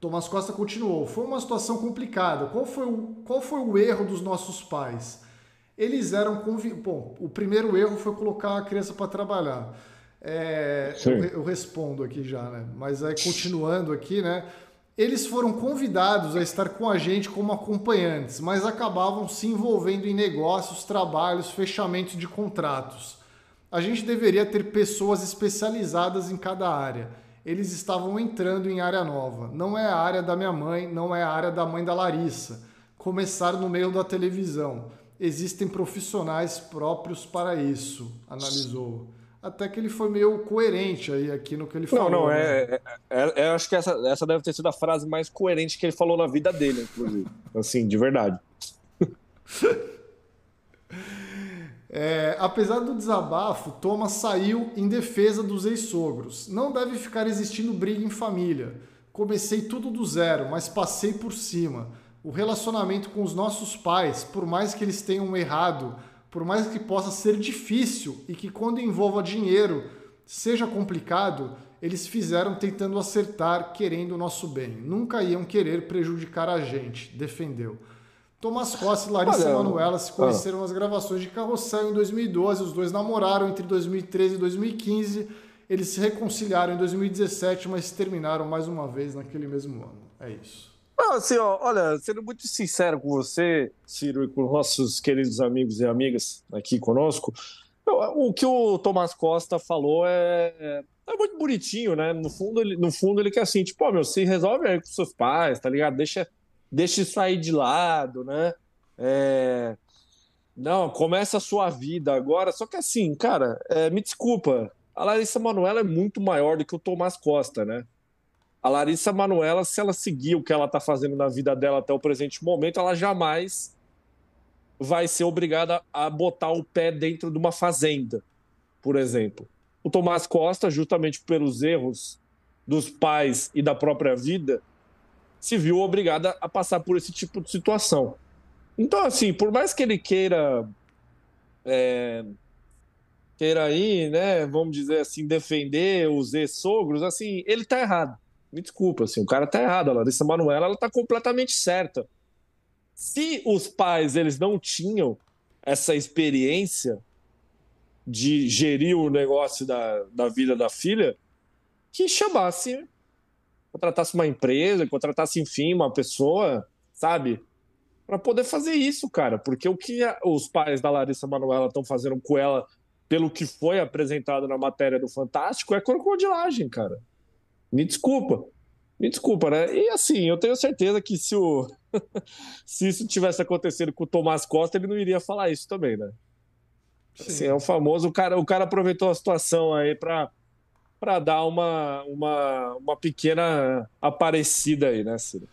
A: Tomás Costa continuou. Foi uma situação complicada. Qual foi o, qual foi o erro dos nossos pais? Eles eram convi... Bom, o primeiro erro foi colocar a criança para trabalhar. É... Eu, eu, respondo aqui já, né? Mas aí continuando aqui, né? Eles foram convidados a estar com a gente como acompanhantes, mas acabavam se envolvendo em negócios, trabalhos, fechamentos de contratos. A gente deveria ter pessoas especializadas em cada área. Eles estavam entrando em área nova. Não é a área da minha mãe, não é a área da mãe da Larissa. Começaram no meio da televisão. Existem profissionais próprios para isso, analisou até que ele foi meio coerente aí aqui no que ele falou.
B: Não, não, é, né? é, é, é, acho que essa, essa deve ter sido a frase mais coerente que ele falou na vida dele, inclusive. assim, de verdade.
A: É, apesar do desabafo, Thomas saiu em defesa dos ex-sogros. Não deve ficar existindo briga em família. Comecei tudo do zero, mas passei por cima. O relacionamento com os nossos pais, por mais que eles tenham errado por mais que possa ser difícil e que quando envolva dinheiro seja complicado, eles fizeram tentando acertar, querendo o nosso bem. Nunca iam querer prejudicar a gente, defendeu. Tomás Costa e Larissa Olha, Manuela se conheceram ah. nas gravações de Carrossel em 2012. Os dois namoraram entre 2013 e 2015. Eles se reconciliaram em 2017, mas terminaram mais uma vez naquele mesmo ano. É isso.
B: Assim, ó, olha, sendo muito sincero com você, Ciro, e com nossos queridos amigos e amigas aqui conosco, o que o Tomás Costa falou é, é muito bonitinho, né? No fundo, ele, no fundo, ele quer assim, tipo, ó, meu, se resolve aí com seus pais, tá ligado? Deixa, deixa isso aí de lado, né? É... Não, começa a sua vida agora. Só que assim, cara, é, me desculpa, a Larissa Manoela é muito maior do que o Tomás Costa, né? A Larissa Manuela, se ela seguir o que ela está fazendo na vida dela até o presente momento, ela jamais vai ser obrigada a botar o pé dentro de uma fazenda, por exemplo. O Tomás Costa, justamente pelos erros dos pais e da própria vida, se viu obrigada a passar por esse tipo de situação. Então, assim, por mais que ele queira. É, queira aí, né, vamos dizer assim, defender os ex-sogros, assim, ele tá errado. Me desculpa, assim, o cara tá errado. A Larissa Manoela, ela tá completamente certa. Se os pais, eles não tinham essa experiência de gerir o negócio da, da vida da filha, que chamasse, contratasse uma empresa, contratasse, enfim, uma pessoa, sabe? Para poder fazer isso, cara. Porque o que os pais da Larissa Manoela estão fazendo com ela, pelo que foi apresentado na matéria do Fantástico, é crocodilagem, cara. Me desculpa. Me desculpa, né? E assim, eu tenho certeza que se, o... se isso tivesse acontecido com o Tomás Costa, ele não iria falar isso também, né? Assim, é o famoso, o cara, o cara aproveitou a situação aí para para dar uma, uma, uma pequena aparecida aí, né, Ciro?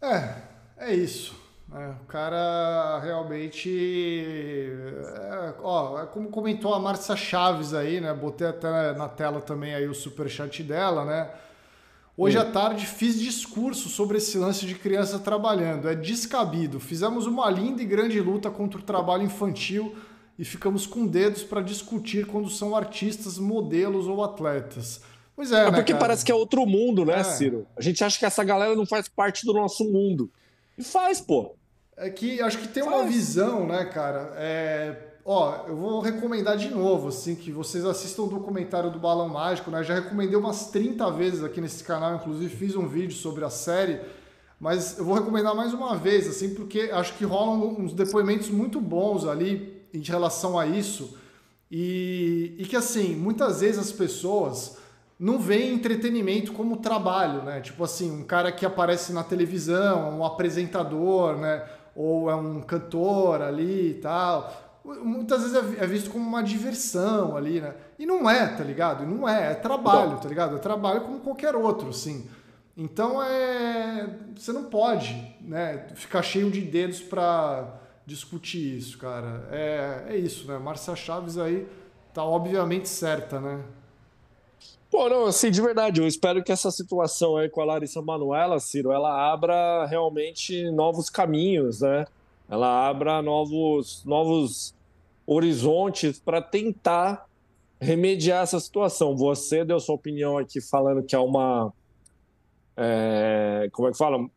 A: É, é isso. É, o cara realmente. É, ó, é como comentou a Márcia Chaves aí, né? Botei até na tela também aí o superchat dela, né? Hoje à tarde fiz discurso sobre esse lance de criança trabalhando. É descabido. Fizemos uma linda e grande luta contra o trabalho infantil e ficamos com dedos para discutir quando são artistas, modelos ou atletas. Pois é, é
B: né, porque cara? parece que é outro mundo, né, é. Ciro? A gente acha que essa galera não faz parte do nosso mundo. E faz, pô.
A: É que acho que tem faz. uma visão, né, cara? É, ó, eu vou recomendar de novo, assim, que vocês assistam o documentário do Balão Mágico, né? Já recomendei umas 30 vezes aqui nesse canal, inclusive fiz um vídeo sobre a série, mas eu vou recomendar mais uma vez, assim, porque acho que rolam uns depoimentos muito bons ali em relação a isso e, e que assim muitas vezes as pessoas não veem entretenimento como trabalho, né? Tipo assim, um cara que aparece na televisão, um apresentador, né? Ou é um cantor ali e tal. Muitas vezes é, é visto como uma diversão ali, né? E não é, tá ligado? Não é, é trabalho, tá ligado? É trabalho como qualquer outro, assim. Então é. Você não pode, né? Ficar cheio de dedos para discutir isso, cara. É, é isso, né? Márcia Chaves aí tá obviamente certa, né?
B: Pô, não, assim, de verdade, eu espero que essa situação aí com a Larissa Manoela, Ciro, ela abra realmente novos caminhos, né? Ela abra novos, novos horizontes para tentar remediar essa situação. Você deu sua opinião aqui falando que é uma. É, como é que fala?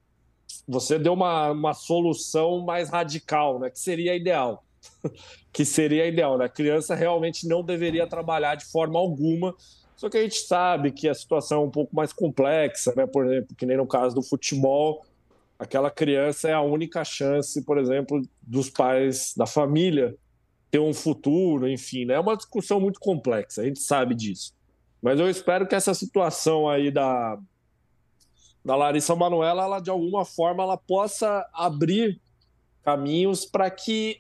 B: você deu uma, uma solução mais radical, né? Que seria ideal. que seria ideal, né? A criança realmente não deveria trabalhar de forma alguma. Só que a gente sabe que a situação é um pouco mais complexa, né? Por exemplo, que nem no caso do futebol, aquela criança é a única chance, por exemplo, dos pais da família ter um futuro, enfim, né? É uma discussão muito complexa, a gente sabe disso. Mas eu espero que essa situação aí da, da Larissa Manoela, ela de alguma forma ela possa abrir caminhos para que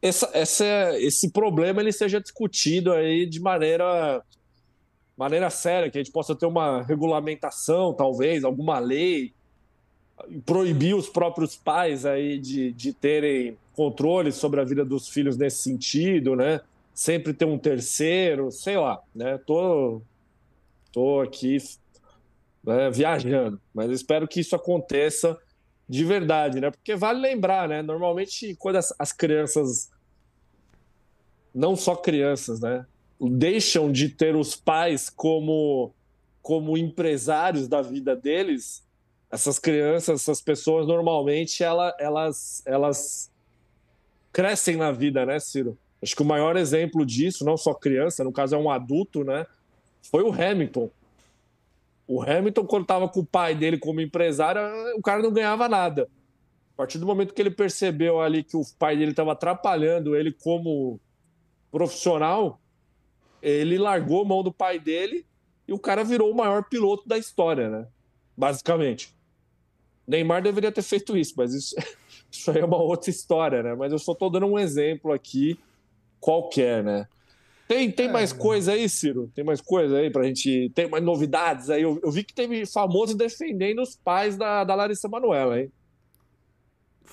B: essa, essa, esse problema ele seja discutido aí de maneira maneira séria, que a gente possa ter uma regulamentação, talvez, alguma lei, proibir os próprios pais aí de, de terem controle sobre a vida dos filhos nesse sentido, né? Sempre ter um terceiro, sei lá, né? Tô, tô aqui né, viajando. Mas espero que isso aconteça de verdade, né? Porque vale lembrar, né? Normalmente, quando as, as crianças, não só crianças, né? Deixam de ter os pais como, como empresários da vida deles, essas crianças, essas pessoas, normalmente, ela, elas, elas crescem na vida, né, Ciro? Acho que o maior exemplo disso, não só criança, no caso é um adulto, né? Foi o Hamilton. O Hamilton, quando estava com o pai dele como empresário, o cara não ganhava nada. A partir do momento que ele percebeu ali que o pai dele estava atrapalhando ele como profissional, ele largou a mão do pai dele e o cara virou o maior piloto da história, né? Basicamente. Neymar deveria ter feito isso, mas isso, isso aí é uma outra história, né? Mas eu só estou dando um exemplo aqui qualquer, né? Tem, tem é, mais coisa aí, Ciro? Tem mais coisa aí pra gente. Tem mais novidades aí? Eu, eu vi que teve famoso defendendo os pais da, da Larissa Manoela, hein?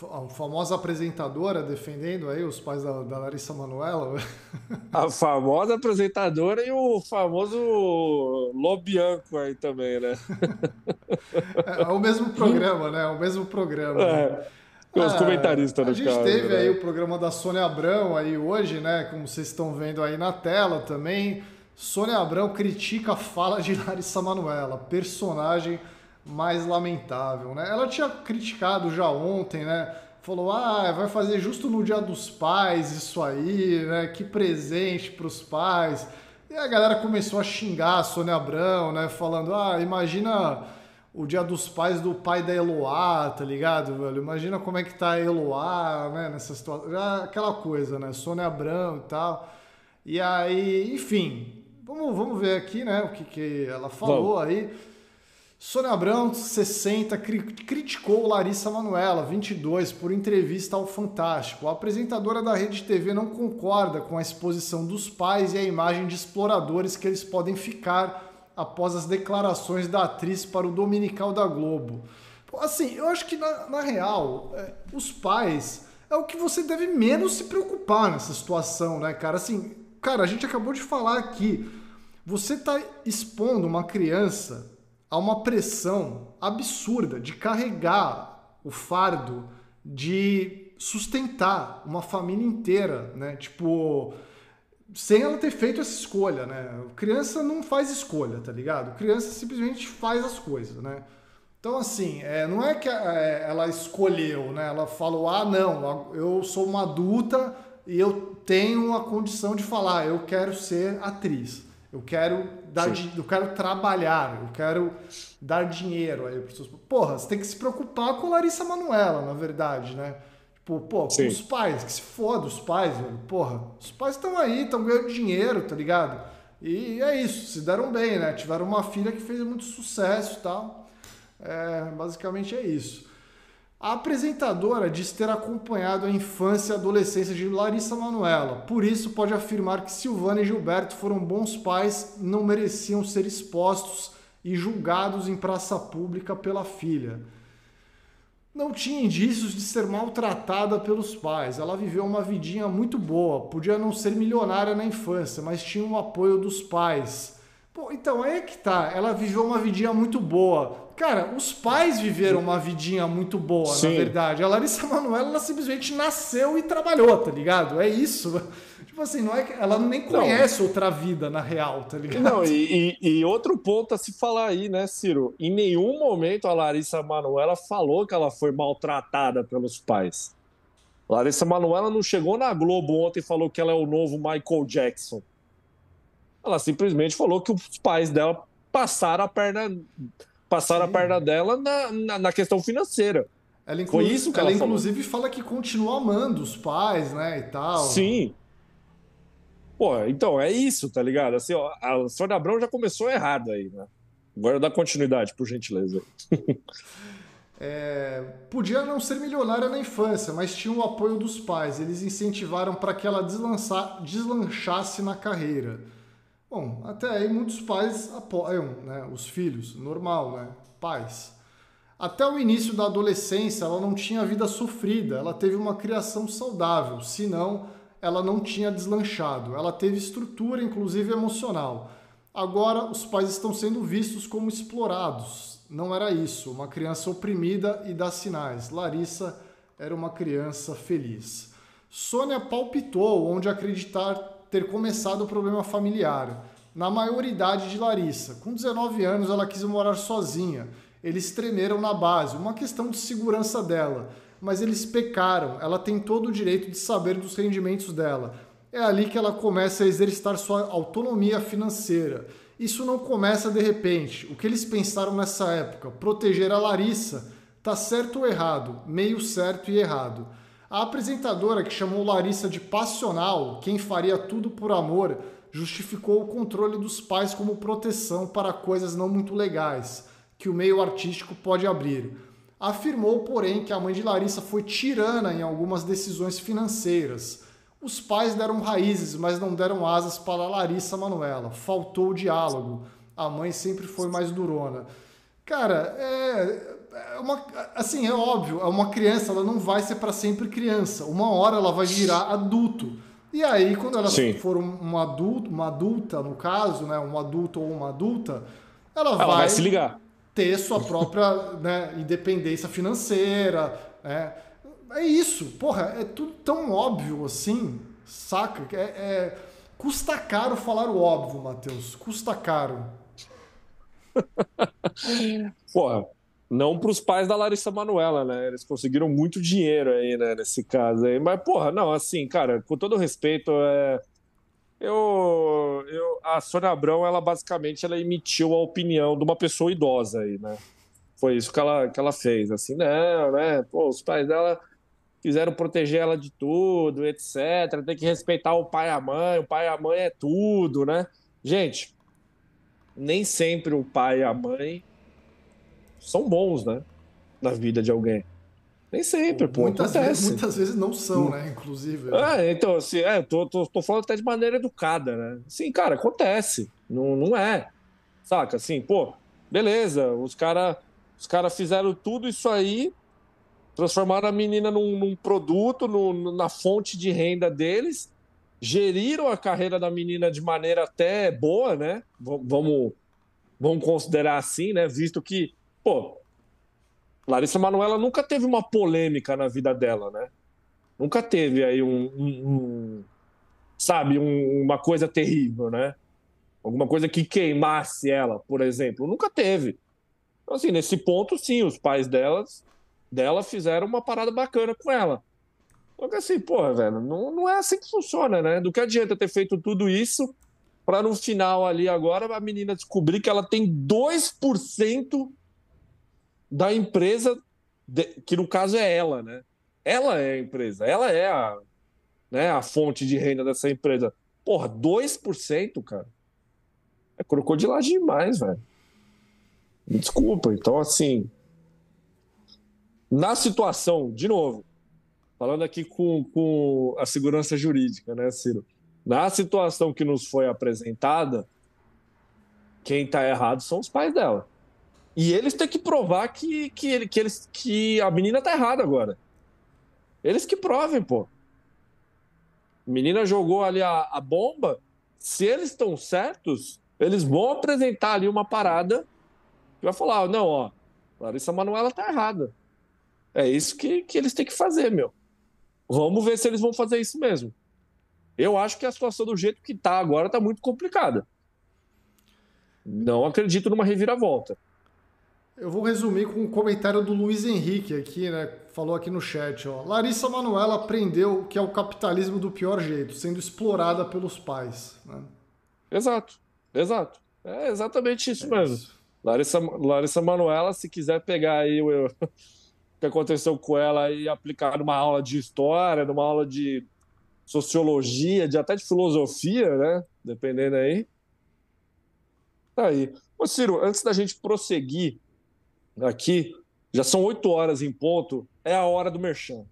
A: A famosa apresentadora defendendo aí os pais da, da Larissa Manoela.
B: A famosa apresentadora e o famoso Lobianco aí também, né?
A: É, é, o mesmo programa, né? É o mesmo programa. É.
B: Os comentaristas
A: no A gente
B: caso,
A: teve
B: né?
A: aí o programa da Sônia Abrão aí hoje, né? Como vocês estão vendo aí na tela também. Sônia Abrão critica a fala de Larissa Manoela, personagem mais lamentável, né? Ela tinha criticado já ontem, né? Falou, ah, vai fazer justo no Dia dos Pais isso aí, né? Que presente para os pais. E a galera começou a xingar a Sônia Abrão, né? Falando, ah, imagina o Dia dos Pais do pai da Eloá, tá ligado, velho? Imagina como é que tá a Eloá, né? Nessa situação, já aquela coisa, né? Sônia Abrão e tal. E aí, enfim, vamos, vamos ver aqui, né? O que, que ela falou vamos. aí. Sônia Abrão, 60, criticou Larissa Manuela, 22, por entrevista ao Fantástico. A apresentadora da Rede TV não concorda com a exposição dos pais e a imagem de exploradores que eles podem ficar após as declarações da atriz para o Dominical da Globo. Assim, eu acho que na, na real, é, os pais é o que você deve menos se preocupar nessa situação, né, cara? Assim, cara, a gente acabou de falar aqui. Você está expondo uma criança a uma pressão absurda de carregar o fardo de sustentar uma família inteira, né? Tipo, sem ela ter feito essa escolha, né? criança não faz escolha, tá ligado? criança simplesmente faz as coisas, né? Então, assim, é, não é que é, ela escolheu, né? Ela falou, ah, não, eu sou uma adulta e eu tenho a condição de falar, eu quero ser atriz. Eu quero dar, eu quero trabalhar, eu quero dar dinheiro aí para pessoas. Porra, você tem que se preocupar com a Larissa Manuela, na verdade, né? Tipo, pô, com os pais, que se foda os pais, velho. Porra, os pais estão aí, estão ganhando dinheiro, tá ligado? E é isso, se deram bem, né? Tiveram uma filha que fez muito sucesso e tal. É, basicamente é isso. A apresentadora diz ter acompanhado a infância e adolescência de Larissa Manoela, por isso pode afirmar que Silvana e Gilberto foram bons pais, não mereciam ser expostos e julgados em praça pública pela filha. Não tinha indícios de ser maltratada pelos pais. Ela viveu uma vidinha muito boa, podia não ser milionária na infância, mas tinha o apoio dos pais. Pô, então aí é que tá. Ela viveu uma vidinha muito boa Cara, os pais viveram uma vidinha muito boa, Sim. na verdade. A Larissa Manoela, ela simplesmente nasceu e trabalhou, tá ligado? É isso. Tipo assim, não é que ela nem conhece não. outra vida na real, tá ligado?
B: Não, e, e, e, outro ponto a se falar aí, né, Ciro? Em nenhum momento a Larissa Manoela falou que ela foi maltratada pelos pais. Larissa Manoela não chegou na Globo ontem e falou que ela é o novo Michael Jackson. Ela simplesmente falou que os pais dela passaram a perna passaram Sim. a perna dela na, na, na questão financeira.
A: Ela, Foi isso que ela, ela inclusive fala que continua amando os pais, né, e tal.
B: Sim. Pô, então, é isso, tá ligado? Assim, ó, a Sônia Abrão já começou errado aí, né? Agora dá continuidade, por gentileza.
A: é, podia não ser milionária na infância, mas tinha o apoio dos pais. Eles incentivaram para que ela deslanchasse na carreira. Bom, até aí muitos pais apoiam né, os filhos, normal, né? Pais. Até o início da adolescência, ela não tinha vida sofrida, ela teve uma criação saudável, senão ela não tinha deslanchado. Ela teve estrutura, inclusive emocional. Agora, os pais estão sendo vistos como explorados. Não era isso, uma criança oprimida e dá sinais. Larissa era uma criança feliz. Sônia palpitou onde acreditar ter começado o problema familiar. Na maioridade de Larissa, com 19 anos ela quis morar sozinha. Eles tremeram na base, uma questão de segurança dela, mas eles pecaram. Ela tem todo o direito de saber dos rendimentos dela. É ali que ela começa a exercitar sua autonomia financeira. Isso não começa de repente. O que eles pensaram nessa época? Proteger a Larissa. Tá certo ou errado? Meio certo e errado. A apresentadora, que chamou Larissa de passional, quem faria tudo por amor, justificou o controle dos pais como proteção para coisas não muito legais que o meio artístico pode abrir. Afirmou, porém, que a mãe de Larissa foi tirana em algumas decisões financeiras. Os pais deram raízes, mas não deram asas para Larissa Manuela. Faltou diálogo. A mãe sempre foi mais durona. Cara, é é uma, assim, é óbvio, é uma criança, ela não vai ser para sempre criança. Uma hora ela vai virar adulto. E aí, quando ela
B: Sim.
A: for um, um adulto, uma adulta, no caso, né, um adulto ou uma adulta, ela,
B: Ela
A: vai,
B: vai se ligar.
A: ter sua própria né, independência financeira. né? É isso, porra, é tudo tão óbvio assim, saca? É, é- custa caro falar o óbvio, Matheus, custa caro.
B: Porra, não para os pais da Larissa Manoela, né? Eles conseguiram muito dinheiro aí, né, nesse caso aí. Mas, porra, não, assim, cara, com todo respeito, é... eu, eu, a Sônia Abrão, ela basicamente ela emitiu a opinião de uma pessoa idosa aí, né? Foi isso que ela, que ela fez, assim, não, né? Pô, os pais dela quiseram proteger ela de tudo, etc. Tem que respeitar o pai e a mãe, o pai e a mãe é tudo, né? Gente, nem sempre o pai e a mãe são bons, né? Na vida de alguém. Nem sempre, pô.
A: muitas,
B: acontece.
A: vezes, muitas vezes não são, né? Inclusive.
B: É, então, assim, é, tô, tô, tô falando até de maneira educada, né? Sim, cara, acontece. Não, não é. Saca? Assim, pô, beleza, os caras os cara fizeram tudo isso aí, transformaram a menina num, num produto, no- na fonte de renda deles, geriram a carreira da menina de maneira até boa, né? V- vamos, vamos considerar assim, né? Visto que, pô, Larissa Manoela nunca teve uma polêmica na vida dela, né? Nunca teve aí um, um- um- sabe, um- uma coisa terrível, né? Alguma coisa que queimasse ela, por exemplo. Nunca teve. Então, assim, nesse ponto, sim, os pais delas, dela fizeram uma parada bacana com ela. Só que assim, porra, velho, não, não é assim que funciona, né? Do que adianta ter feito tudo isso para no final ali agora a menina descobrir que ela tem 2% da empresa, de- que no caso é ela, né? Ela é a empresa, ela é a, né, a fonte de renda dessa empresa. Porra, 2%, cara. É crocodilagem demais, velho. Desculpa. Então, assim. Na situação, de novo, falando aqui com, com a segurança jurídica, né, Ciro? Na situação que nos foi apresentada, quem tá errado são os pais dela. E eles têm que provar que, que, que, eles, que a menina tá errada agora. Eles que provem, pô. A menina jogou ali a, a bomba. Se eles estão certos, eles vão apresentar ali uma parada que vai falar: não, ó, Larissa Manoela tá errada. É isso que, que eles têm que fazer, meu. Vamos ver se eles vão fazer isso mesmo. Eu acho que a situação do jeito que tá agora tá muito complicada. Não acredito numa reviravolta.
A: Eu vou resumir com um comentário do Luiz Henrique aqui, né? Falou aqui no chat, ó. Larissa Manoela aprendeu que é o capitalismo do pior jeito, sendo explorada pelos pais. Né?
B: Exato, exato. É exatamente isso
A: É
B: mesmo.
A: isso.
B: Larissa, Larissa Manoela, se quiser pegar aí o, o que aconteceu com ela e aplicar numa aula de história, numa aula de sociologia, de até de filosofia, né? Dependendo aí. Tá aí. Ô, Ciro, antes da gente prosseguir aqui, já são oito horas em ponto, é a hora do merchan.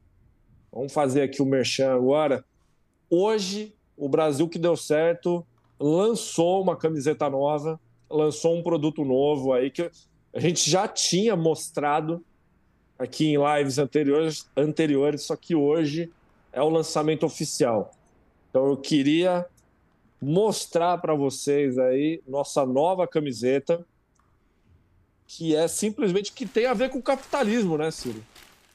B: Vamos fazer aqui o merchan agora. Hoje, o Brasil que deu certo lançou uma camiseta nova, lançou um produto novo aí que a gente já tinha mostrado aqui em lives anteriores, anteriores só que hoje é o lançamento oficial. Então eu queria mostrar para vocês aí nossa nova camiseta, que é simplesmente que tem a ver com o capitalismo, né, Ciro?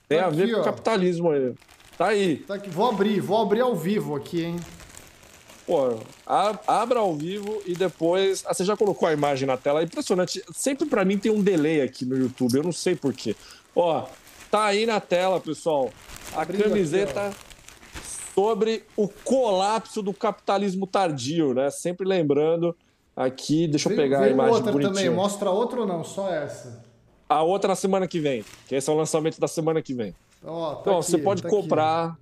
B: Tem
A: Tá
B: a ver
A: aqui,
B: com o capitalismo aí. Tá aí.
A: Tá aqui, vou abrir, vou abrir ao vivo aqui, hein?
B: Pô, abra ao vivo e depois. Ah, você já colocou a imagem na tela? É impressionante. Sempre pra mim tem um delay aqui no YouTube, eu não sei porquê. Ó, tá aí na tela, pessoal. A
A: Abrindo
B: camiseta sobre o colapso do capitalismo tardio, né? Sempre lembrando aqui, deixa eu pegar a
A: veio
B: imagem
A: outra
B: bonitinha.
A: também, mostra outra ou não? Só essa.
B: A outra na semana que vem, que esse é o lançamento da semana que vem.
A: Ó, tá
B: Então,
A: aqui,
B: você pode
A: tá aqui.
B: comprar.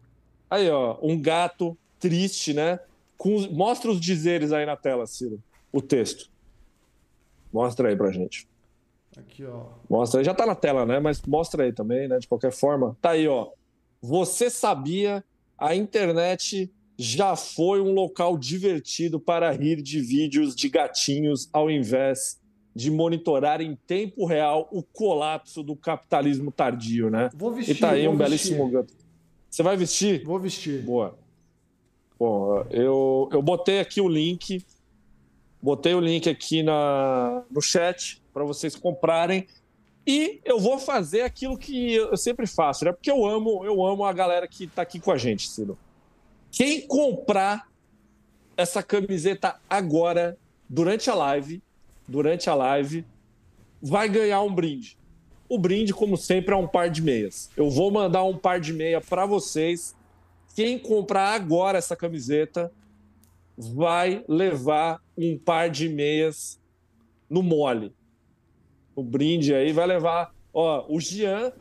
B: Aí, ó, um gato triste, né? Com os- Mostra os dizeres aí na tela, Ciro. O texto. Mostra aí pra gente.
A: Aqui, ó.
B: Mostra aí. Já tá na tela, né? Mas mostra aí também, né? De qualquer forma. Tá aí, ó. Você sabia? A internet já foi um local divertido para rir de vídeos de gatinhos ao invés de monitorar em tempo real o colapso do capitalismo tardio, né?
A: Vou vestir.
B: E tá aí um
A: vestir.
B: belíssimo. Você vai vestir?
A: Vou vestir.
B: Boa. Bom, eu, eu botei aqui o link, botei o link aqui na, no chat para vocês comprarem. E eu vou fazer aquilo que eu sempre faço, né? Porque eu amo, eu amo a galera que está aqui com a gente, Ciro. Quem comprar essa camiseta agora, durante a live, durante a live, vai ganhar um brinde. O brinde, como sempre, é um par de meias. Eu vou mandar um par de meia para vocês. Quem comprar agora essa camiseta vai levar um par de meias no mole. O brinde aí vai levar. Ó, o Jean,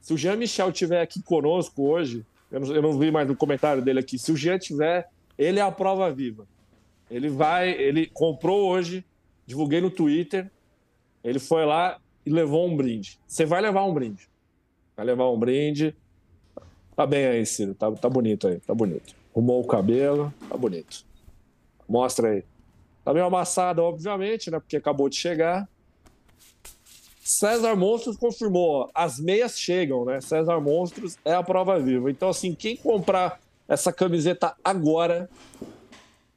B: se o Jean Michel tiver aqui conosco hoje, eu não, eu não vi mais no comentário dele aqui. Se o Jean tiver, ele é a prova viva. Ele vai, ele comprou hoje, divulguei no Twitter. Ele foi lá e levou um brinde. Você vai levar um brinde. Vai levar um brinde. Tá bem aí, Ciro. Tá, tá bonito aí, tá bonito. Arrumou o cabelo, tá bonito. Mostra aí. Tá meio amassado, obviamente, né? Porque acabou de chegar. César Monstros confirmou, ó, as meias chegam, né? César Monstros é a prova viva. Então, assim, quem comprar essa camiseta agora,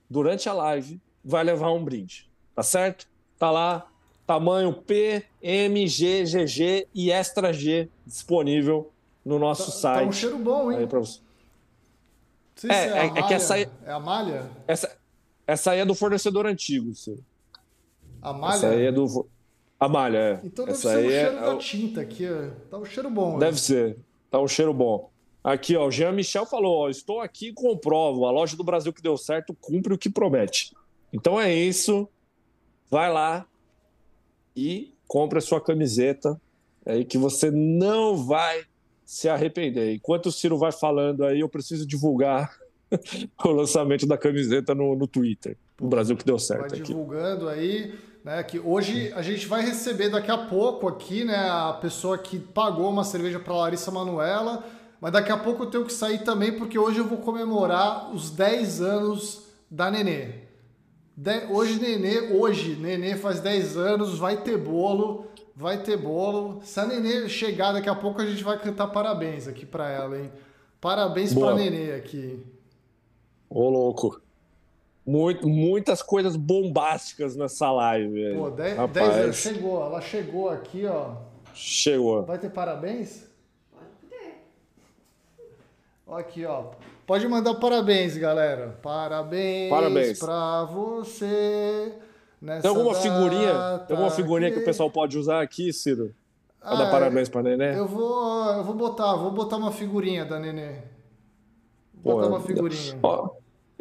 B: durante a live, vai levar um brinde. Tá certo? Tá lá, tamanho P, M, G, GG e Extra G disponível no nosso
A: tá,
B: site. Tá
A: um cheiro bom, hein?
B: Aí pra você.
A: É, é, é, é, que essa aí,
B: é
A: a malha?
B: Essa, essa aí é do fornecedor antigo, Ciro.
A: A malha?
B: Essa aí é do a malha, é.
A: Então deve
B: Essa
A: ser o
B: aí
A: cheiro
B: é...
A: da tinta aqui. Tá um cheiro bom.
B: Deve
A: né?
B: ser. Tá um cheiro bom. Aqui, ó, o Jean Michel falou: ó, estou aqui e comprovo. A loja do Brasil que deu certo cumpre o que promete. Então é isso. Vai lá e compre a sua camiseta aí que você não vai se arrepender. Enquanto o Ciro vai falando aí, eu preciso divulgar o lançamento da camiseta no, no Twitter. O Brasil que deu certo.
A: Vai
B: aqui.
A: divulgando aí né? Que hoje a gente vai receber daqui a pouco aqui, né? A pessoa que pagou uma cerveja para Larissa Manuela. Mas daqui a pouco eu tenho que sair também, porque hoje eu vou comemorar os 10 anos da Nenê. De... Hoje, Nenê, hoje, Nenê faz 10 anos, vai ter bolo, vai ter bolo. Se a Nenê chegar daqui a pouco, a gente vai cantar parabéns aqui para ela, hein? Parabéns para Nenê aqui.
B: Ô, louco. Muito, muitas coisas bombásticas nessa live.
A: Pô, 10 anos. Chegou, ela chegou aqui, ó.
B: Chegou.
A: Vai ter parabéns? Pode ter. Ó aqui, ó. Pode mandar parabéns, galera. Parabéns, parabéns. pra você.
B: Tem alguma figurinha? Tem alguma figurinha aqui. que o pessoal pode usar aqui, Ciro? Pra ah, dar parabéns pra Nenê?
A: Eu vou, eu vou botar, vou botar uma figurinha da Nenê. Vou botar Pô, uma figurinha.
B: Ó,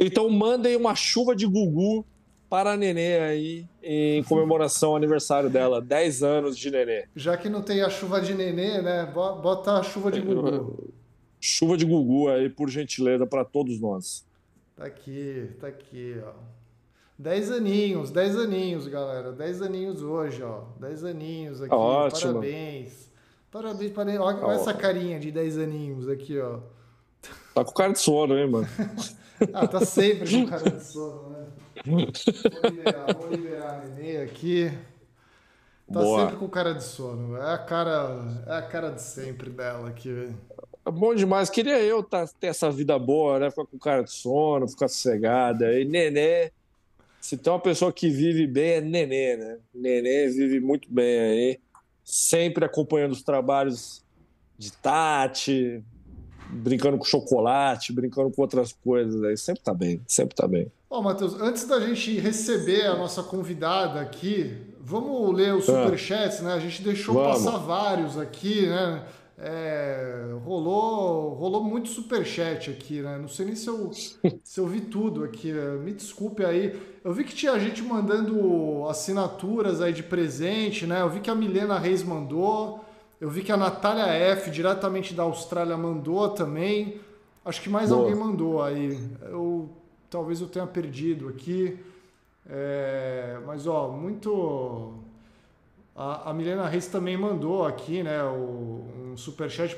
B: então mandem uma chuva de Gugu para a Nenê aí em comemoração ao aniversário dela, 10 anos de Nenê.
A: Já que não tem a chuva de Nenê, né? Bota a chuva de Gugu.
B: Chuva de Gugu aí, por gentileza, para todos nós.
A: Tá aqui, tá aqui, ó. 10 aninhos, 10 aninhos, galera. 10 aninhos hoje, ó. 10 aninhos aqui. Ótimo. Parabéns. Parabéns, parabéns. Olha, olha essa carinha de 10 aninhos aqui, ó.
B: Tá com cara de sono, hein, mano?
A: Ah, tá sempre com cara de sono, né? Vou liberar, vou liberar a Nenê aqui. Tá Boa. sempre com cara de sono. É a cara, é a cara de sempre dela aqui, velho.
B: É bom demais. Queria eu tá, ter essa vida boa, né? Ficar com cara de sono, ficar sossegada. E Nenê, se tem uma pessoa que vive bem, é Nenê, né? Nenê vive muito bem aí. Sempre acompanhando os trabalhos de Tati, brincando com chocolate, brincando com outras coisas. Aí sempre tá bem, sempre tá bem.
A: Ó, oh, Matheus, antes da gente receber a nossa convidada aqui, vamos ler os ah. superchats, né? A gente deixou vamos. passar vários aqui, né? É, rolou, rolou muito superchat aqui, né? Não sei nem se eu, se eu vi tudo aqui. Né? Me desculpe aí. Eu vi que tinha gente mandando assinaturas aí de presente, né? Eu vi que a Milena Reis mandou. Eu vi que a Natália F, diretamente da Austrália, mandou também. Acho que mais Boa. alguém mandou aí. Eu, talvez eu tenha perdido aqui. É, mas, ó, muito. A, a Milena Reis também mandou aqui, né, o, um superchat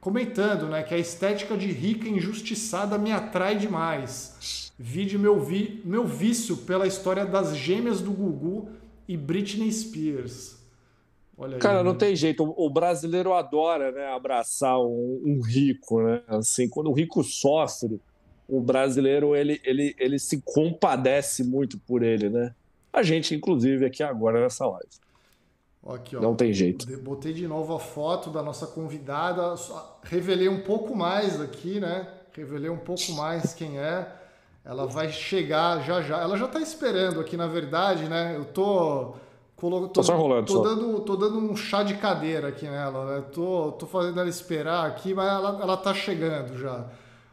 A: comentando, né, que a estética de rica injustiçada me atrai demais. Vide meu, vi, meu vício pela história das gêmeas do Gugu e Britney Spears.
B: Olha Cara, aí, não né? tem jeito. O brasileiro adora né, abraçar um, um, rico, né? Assim, quando o rico sofre, o brasileiro ele, ele, ele se compadece muito por ele, né? A gente, inclusive, aqui agora nessa live.
A: Aqui, ó,
B: não tem jeito.
A: Botei de novo a foto da nossa convidada, revelei um pouco mais aqui, né? Revelei um pouco mais quem é. Ela vai chegar já já. Ela já está esperando aqui, na verdade, né? Eu tô Colo... Tô,
B: só rolando,
A: tô, Dando, tô dando um chá de cadeira aqui nela, né? Tô, tô fazendo ela esperar aqui, mas ela, ela tá chegando já.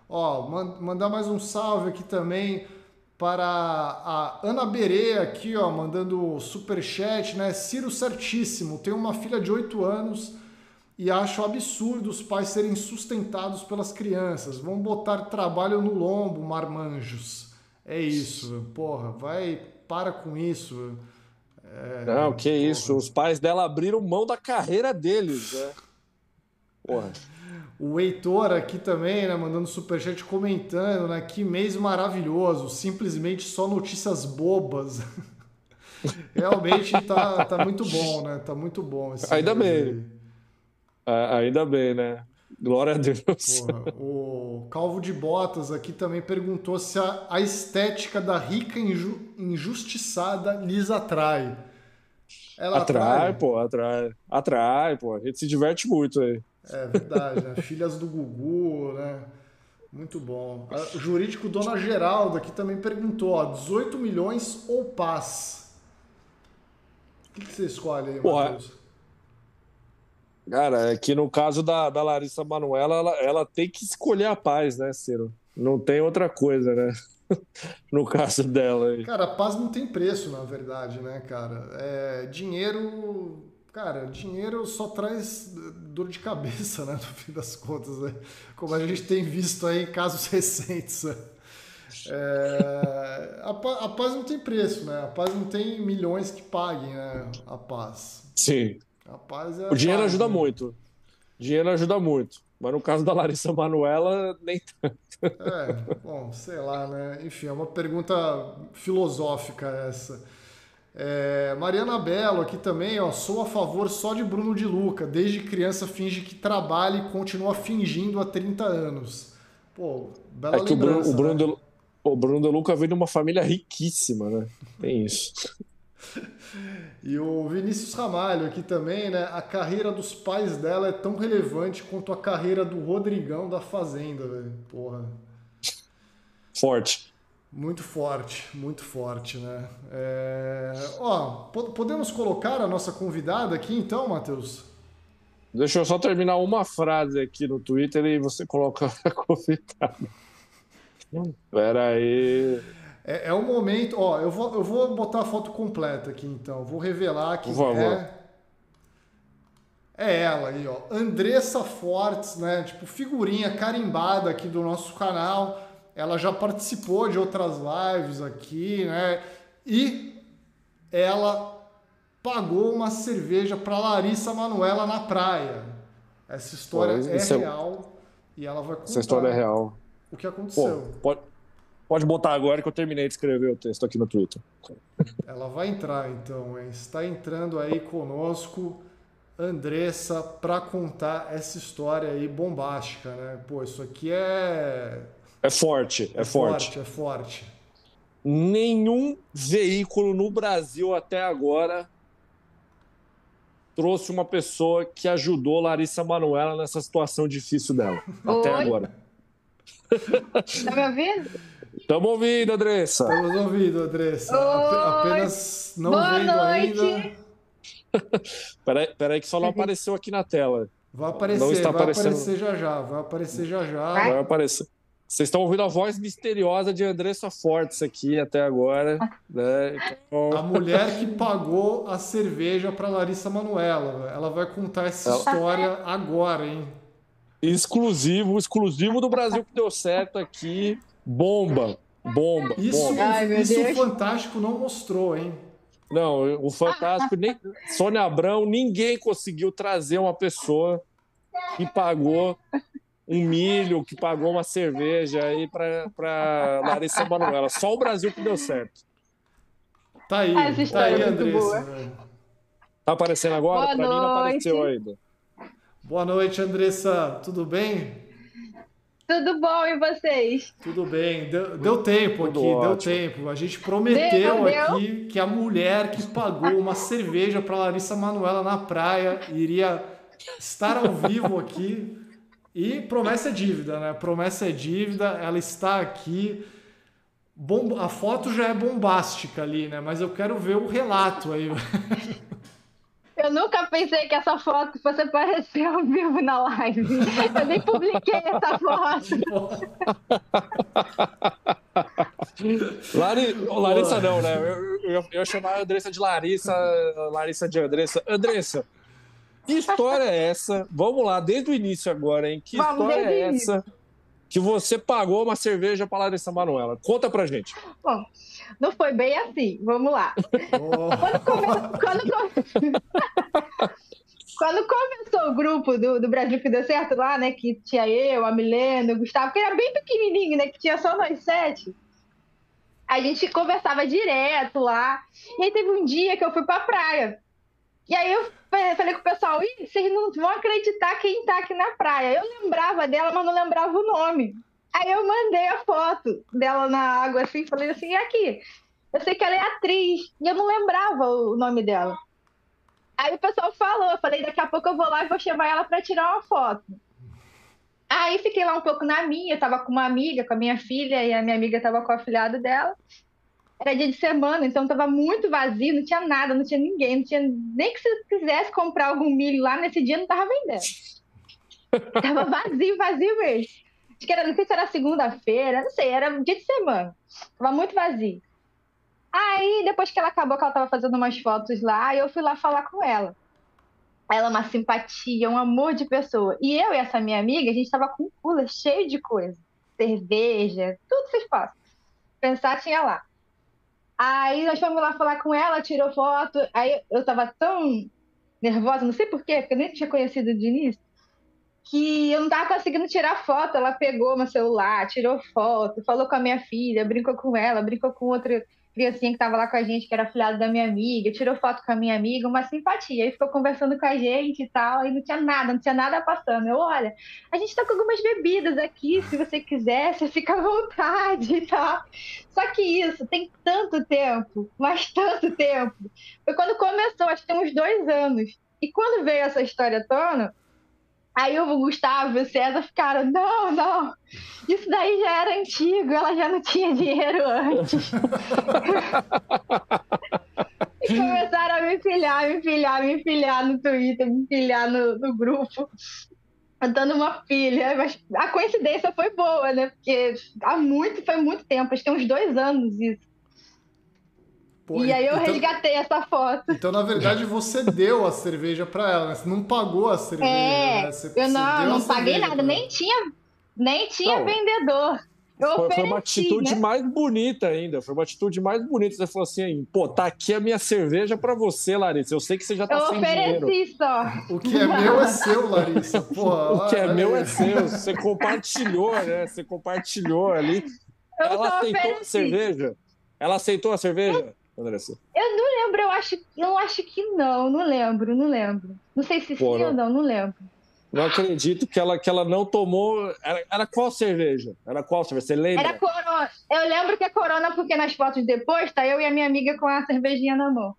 A: Ó, mandar mais um salve aqui também para a Ana Berê aqui, ó, mandando super chat, né? Ciro certíssimo, tem uma filha de 8 anos e acho absurdo os pais serem sustentados pelas crianças. Vão botar trabalho no lombo, marmanjos. É isso, porra, vai, para com isso.
B: É, não, que porra. isso. Os pais dela abriram mão da carreira deles, né? Porra.
A: O Heitor aqui também, né, mandando superchat comentando, né? Que mês maravilhoso, simplesmente só notícias bobas. Realmente tá, tá muito bom, né? Tá muito bom.
B: Ainda bem. Ainda bem, né? Glória a Deus.
A: Porra, o Calvo de Botas aqui também perguntou se a, a estética da rica inju, injustiçada lhes atrai.
B: Ela atrai, atrai, pô, atrai. Atrai, pô. A gente se diverte muito aí.
A: É verdade, né? Filhas do Gugu, né? Muito bom. O jurídico Dona Geralda aqui também perguntou, ó, 18 milhões ou paz? O que, que você escolhe aí, Matheus?
B: Cara, é que no caso da, da Larissa Manoela, ela, ela tem que escolher a paz, né, Ciro? Não tem outra coisa, né? no caso dela aí.
A: Cara, a paz não tem preço, na verdade, né, cara? É, dinheiro. Cara, dinheiro só traz dor de cabeça, né? No fim das contas, né? Como a gente tem visto aí em casos recentes. Né? É, a, a, paz não tem preço, né? A paz não tem milhões que paguem né? a paz.
B: Sim. Rapaz, é o dinheiro ajuda né? muito. Dinheiro ajuda muito. Mas no caso da Larissa Manuela, nem tanto.
A: É, bom, sei lá, né? Enfim, é uma pergunta filosófica essa. É, Mariana Belo aqui também, ó. Sou a favor só de Bruno de Luca. Desde criança finge que trabalha e continua fingindo há 30 anos. Pô, bela é que
B: o Bruno, o Bruno, né? de, o Bruno de Luca veio de uma família riquíssima, né? Tem isso.
A: E o Vinícius Ramalho aqui também, né? A carreira dos pais dela é tão relevante quanto a carreira do Rodrigão da Fazenda, velho. Porra.
B: Forte.
A: Muito forte, muito forte, né? É... Ó, podemos colocar a nossa convidada aqui então, Matheus?
B: Deixa eu só terminar uma frase aqui no Twitter e você coloca a convidada. Pera aí.
A: É, é o momento, ó, eu vou, eu vou botar a foto completa aqui então, vou revelar que é é ela aí, ó, Andressa Fortes, né, tipo figurinha carimbada aqui do nosso canal. Ela já participou de outras lives aqui, né? E ela pagou uma cerveja para Larissa Manuela na praia. Essa história Pô, é real e ela vai contar.
B: Essa história é real.
A: O que aconteceu?
B: Pô, pode Pode botar agora que eu terminei de escrever o texto aqui no Twitter.
A: Ela vai entrar então, hein? está entrando aí conosco Andressa para contar essa história aí bombástica, né? Pô, isso aqui é
B: é forte, é, é forte.
A: forte. É forte.
B: Nenhum veículo no Brasil até agora trouxe uma pessoa que ajudou Larissa Manuela nessa situação difícil dela. Oi? Até agora.
E: Tá me ouvindo?
B: Estamos ouvindo, Andressa.
A: Estamos ouvindo, Andressa. Oi. Apenas não Boa vendo noite. ainda.
B: peraí, peraí, que só não apareceu aqui na tela.
A: Vai aparecer, não está vai aparecendo... aparecer já já. Vai aparecer já já.
B: Vai aparecer. Vocês estão ouvindo a voz misteriosa de Andressa Fortes aqui até agora. Né?
A: Então... A mulher que pagou a cerveja para Larissa Manuela. Ela vai contar essa Ela... história agora, hein?
B: Exclusivo, exclusivo do Brasil que deu certo aqui. Bomba, bomba.
A: Isso,
B: bomba.
A: Ai, isso o Fantástico não mostrou, hein?
B: Não, o Fantástico, nem Sônia Abrão, ninguém conseguiu trazer uma pessoa que pagou um milho, que pagou uma cerveja aí para Larissa Manoela. Só o Brasil que deu certo.
A: Tá aí,
E: Essa
A: tá aí,
E: é
A: Andressa.
E: boa.
B: Tá aparecendo agora?
E: Boa
B: pra mim não apareceu ainda.
A: Boa noite, Andressa. Tudo bem?
E: Tudo bom e vocês?
A: Tudo bem. Deu, deu tempo
B: Tudo
A: aqui, deu
B: ótimo.
A: tempo. A gente prometeu
E: Deu, deu.
A: aqui que a mulher que pagou uma cerveja para Larissa Manuela na praia iria estar ao vivo aqui. E promessa é dívida, né? Promessa é dívida. Ela está aqui. Bom, a foto já é bombástica ali, né? Mas eu quero ver o relato aí.
E: Eu nunca pensei que essa foto fosse aparecer ao vivo na live. Eu nem publiquei essa foto.
B: Lari... Larissa não, né? Eu, eu, eu, chamar a Andressa de Larissa, Larissa de Andressa. Andressa, que história é essa? Vamos lá, desde o início agora, hein? Que
E: Vamos,
B: história é essa que você pagou uma cerveja para Larissa Manuela? Conta pra gente.
E: Bom, não foi bem assim. Vamos lá.
A: Oh,
E: Quando, come- Quando começou o grupo do, do Brasil que deu certo lá, né? Que tinha eu, a Milena, o Gustavo, que era bem pequenininho, né? Que tinha só nós sete. A gente conversava direto lá. E aí teve um dia que eu fui pra praia. E aí eu fa- falei com o pessoal, Ih, vocês não vão acreditar quem tá aqui na praia. Eu lembrava dela, mas não lembrava o nome. Aí eu mandei a foto dela na água assim, falei assim, e aqui? Eu sei que ela é atriz, e eu não lembrava o nome dela. Aí o pessoal falou, eu falei, daqui a pouco eu vou lá e vou chamar ela para tirar uma foto. Aí fiquei lá um pouco na minha, eu tava com uma amiga, com a minha filha, e a minha amiga tava com o afilhado dela. Era dia de semana, então tava muito vazio, não tinha nada, não tinha ninguém, não tinha nem que se quisesse comprar algum milho lá nesse dia, não tava vendendo. tava vazio, vazio mesmo. Acho que era, não sei se era segunda-feira, não sei, era dia de semana. Tava muito vazio. Aí, depois que ela acabou, que ela tava fazendo umas fotos lá, eu fui lá falar com ela. Ela é uma simpatia, um amor de pessoa. E eu e essa minha amiga, a gente tava com um cooler cheio de coisa. Cerveja, tudo que vocês possam. Pensar, tinha lá. Aí nós fomos lá falar com ela, tirou foto. Aí eu tava tão nervosa, não sei porquê, porque eu nem tinha conhecido de início, que eu não tava conseguindo tirar foto. Ela pegou meu celular, tirou foto, falou com a minha filha, brincou com ela, brincou com outra criancinha que tava lá com a gente, que era filhada da minha amiga, tirou foto com a minha amiga, uma simpatia. Aí ficou conversando com a gente e tal, e não tinha nada, não tinha nada passando. Eu, olha, a gente tá com algumas bebidas aqui, se você quiser, você fica à vontade e tal. Só que isso tem tanto tempo, mas tanto tempo. Foi quando começou, acho que tem uns dois anos. E quando veio essa história à tona, aí o Gustavo e o César ficaram, não, não, isso daí já era antigo, ela já não tinha dinheiro antes. e começaram a me pilhar, me pilhar, me pilhar no Twitter, me pilhar no, no grupo, dando uma pilha. Mas a coincidência foi boa, né? Porque há muito, foi muito tempo, acho que tem uns dois anos isso.
A: Pô,
E: e aí eu
A: então,
E: resgatei essa foto.
A: então, na verdade, você deu a cerveja para ela, né? Você não pagou a cerveja,
E: É,
A: né? Você,
E: eu não,
A: a
E: não paguei nada, nem tinha, nem tinha
B: Não.
E: vendedor. Eu
B: Foi, foi uma
E: ofereci,
B: atitude
E: né?
B: mais bonita ainda. Foi uma atitude mais bonita. Você falou assim: pô, tá aqui a minha cerveja pra você, Larissa. Eu sei que você já tá
E: Eu
B: sem dinheiro.
E: ofereci só.
A: O que é meu é seu, Larissa. Porra,
B: O que é meu é seu. Você compartilhou, né? Você compartilhou ali.
E: Eu
B: Ela aceitou a
E: ofereci.
B: cerveja? Ela aceitou a cerveja, Andressa?
E: Eu não lembro, eu acho, eu acho que não, não lembro, não lembro. Não sei se
B: Pô,
E: sim
B: não.
E: ou não, não lembro.
B: Não acredito que ela, que ela não tomou. Era, era qual cerveja? Era qual cerveja? Você lembra?
E: Era corona. Eu lembro que é corona porque nas fotos depois tá eu e a minha amiga com a cervejinha na mão.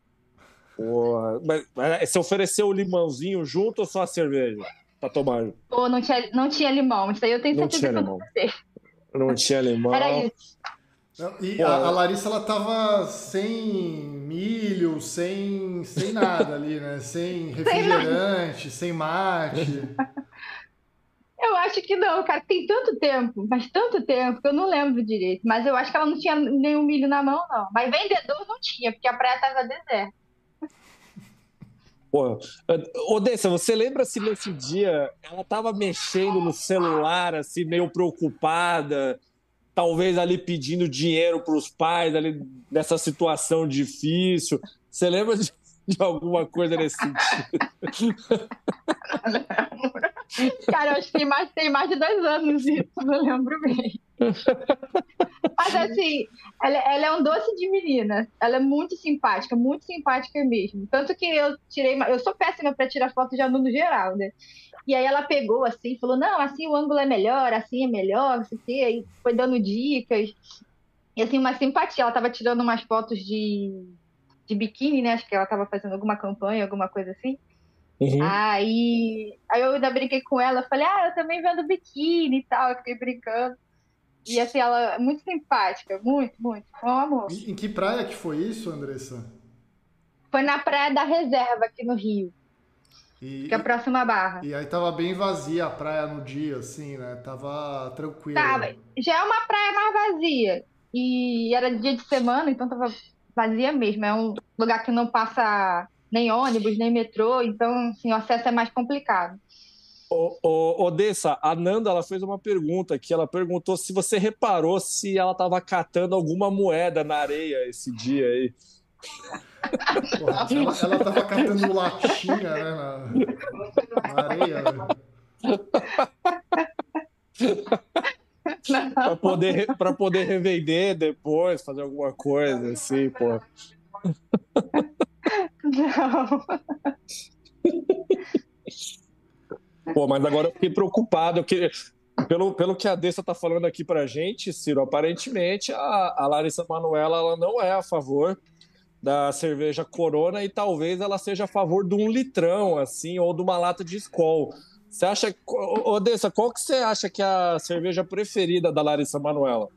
B: Porra, mas, mas você ofereceu o limãozinho junto ou só a cerveja? Pra tomar?
E: Pô, não tinha, não tinha limão. Isso aí eu tenho
B: Não
E: certeza
B: tinha
E: que eu
B: limão.
E: não.
B: Não tinha limão.
E: Era isso.
A: E
B: Pô,
A: a, a Larissa, ela tava sem milho, sem, sem nada ali, né? Sem refrigerante, sem mate.
E: Eu acho que não, cara. Tem tanto tempo, mas tanto tempo que eu não lembro direito. Mas eu acho que ela não tinha nenhum milho na mão, não. Mas vendedor não tinha, porque a praia tava deserta.
B: Pô, Odessa, você lembra se nesse dia ela tava mexendo no celular, assim, meio preocupada, talvez ali pedindo dinheiro para os pais, ali nessa situação difícil? Você lembra de, de alguma coisa nesse sentido?
E: Cara, eu acho que tem mais, tem mais de dois anos isso, não lembro bem. Mas assim, ela, ela, é um doce de menina. Ela é muito simpática, muito simpática mesmo. Tanto que eu tirei. Eu sou péssima para tirar foto de aluno geral, né? E aí ela pegou assim, falou: não, assim o ângulo é melhor, assim é melhor, não sei o quê. Aí foi dando dicas. E assim, uma simpatia. Ela tava tirando umas fotos de, de biquíni, né? Acho que ela tava fazendo alguma campanha, alguma coisa assim. Uhum. Aí, aí eu ainda brinquei com ela, falei, ah, eu também vendo biquíni e tal, eu fiquei brincando. E assim, ela é muito simpática, muito, muito. Foi um amor.
A: Em que praia que foi isso, Andressa?
E: Foi na Praia da Reserva, aqui no Rio. E, que é a próxima barra.
A: E aí tava bem vazia a praia no dia, assim, né? Tava tranquilo.
E: Tava. Já é uma praia mais vazia. E era dia de semana, então tava vazia mesmo. É um lugar que não passa nem ônibus, nem metrô, então assim, o acesso é mais complicado.
B: Ô, ô, Odessa, a Nanda ela fez uma pergunta que ela perguntou se você reparou se ela estava catando alguma moeda na areia esse dia aí.
A: Porra, ela, ela tava catando latinha né, na, na areia.
B: para poder, pra poder revender depois, fazer alguma coisa assim, pô. Não. Pô, mas agora eu fiquei preocupado, que pelo, pelo que a Dessa está falando aqui para gente, Ciro, aparentemente a, a Larissa Manoela ela não é a favor da cerveja Corona e talvez ela seja a favor de um litrão, assim, ou de uma lata de Skol. Você acha, Odessa, qual que você acha que é a cerveja preferida da Larissa Manoela?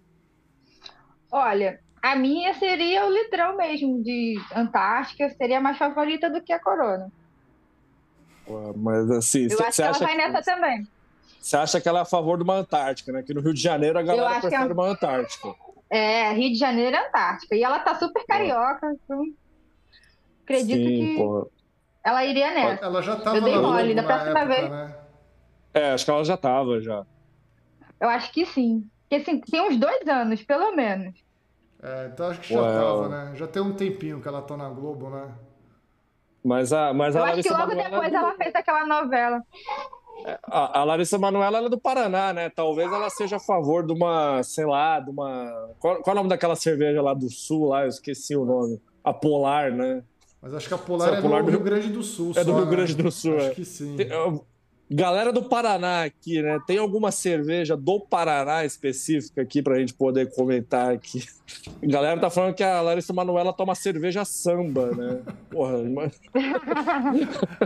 E: Olha, a minha seria o litrão mesmo, de Antártica, seria mais favorita do que a Corona.
B: Mas assim,
E: eu acho que ela vai nessa também.
B: Você acha que ela é a favor de uma Antártica, né? Que no Rio de Janeiro a galera prefere é... uma Antártica.
E: É, Rio de Janeiro é Antártica. E ela tá super carioca, então acredito Sim, que porra. ela iria nessa.
A: Ela já tava
E: Eu dei mole, da próxima
A: época,
E: vez.
A: Né?
B: É, acho que ela já tava já.
E: Eu acho que sim. Porque assim, tem uns dois anos, pelo menos.
A: É, então acho que já tava, né? Já tem um tempinho que ela tá na Globo, né?
B: Mas a, mas
E: a
B: Eu Larissa
E: acho que logo
B: Manoela
E: depois ela fez aquela novela.
B: É, a, a Larissa Manoela é do Paraná, né? Talvez ela seja a favor de uma, sei lá, de uma. Qual, qual é o nome daquela cerveja lá do sul, lá? Eu esqueci o nome. A Polar, né?
A: Mas acho que a Polar é, a Polar do, Rio Grande do Sul.
B: É do Rio
A: né?
B: Grande do Sul.
A: Acho
B: é.
A: que sim.
B: Tem, Galera do Paraná aqui, né? Tem alguma cerveja do Paraná específica aqui pra gente poder comentar aqui? A galera tá falando que a Larissa Manoela toma cerveja samba, né? Porra, mas...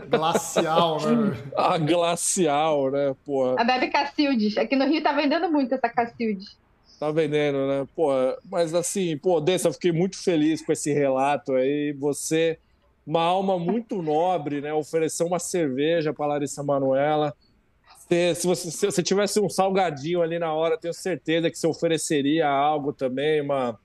A: Glacial, né?
B: A glacial, né? Porra.
E: A bebe Cacildes. Aqui no Rio tá vendendo muito essa Cacildes.
B: Tá vendendo, né? Porra, mas assim, pô, Dessa, eu fiquei muito feliz com esse relato aí. Você uma alma muito nobre, né? Oferecer uma cerveja para Larissa Manuela. Se, se, você, se você tivesse um salgadinho ali na hora, tenho certeza que você ofereceria algo também, uma.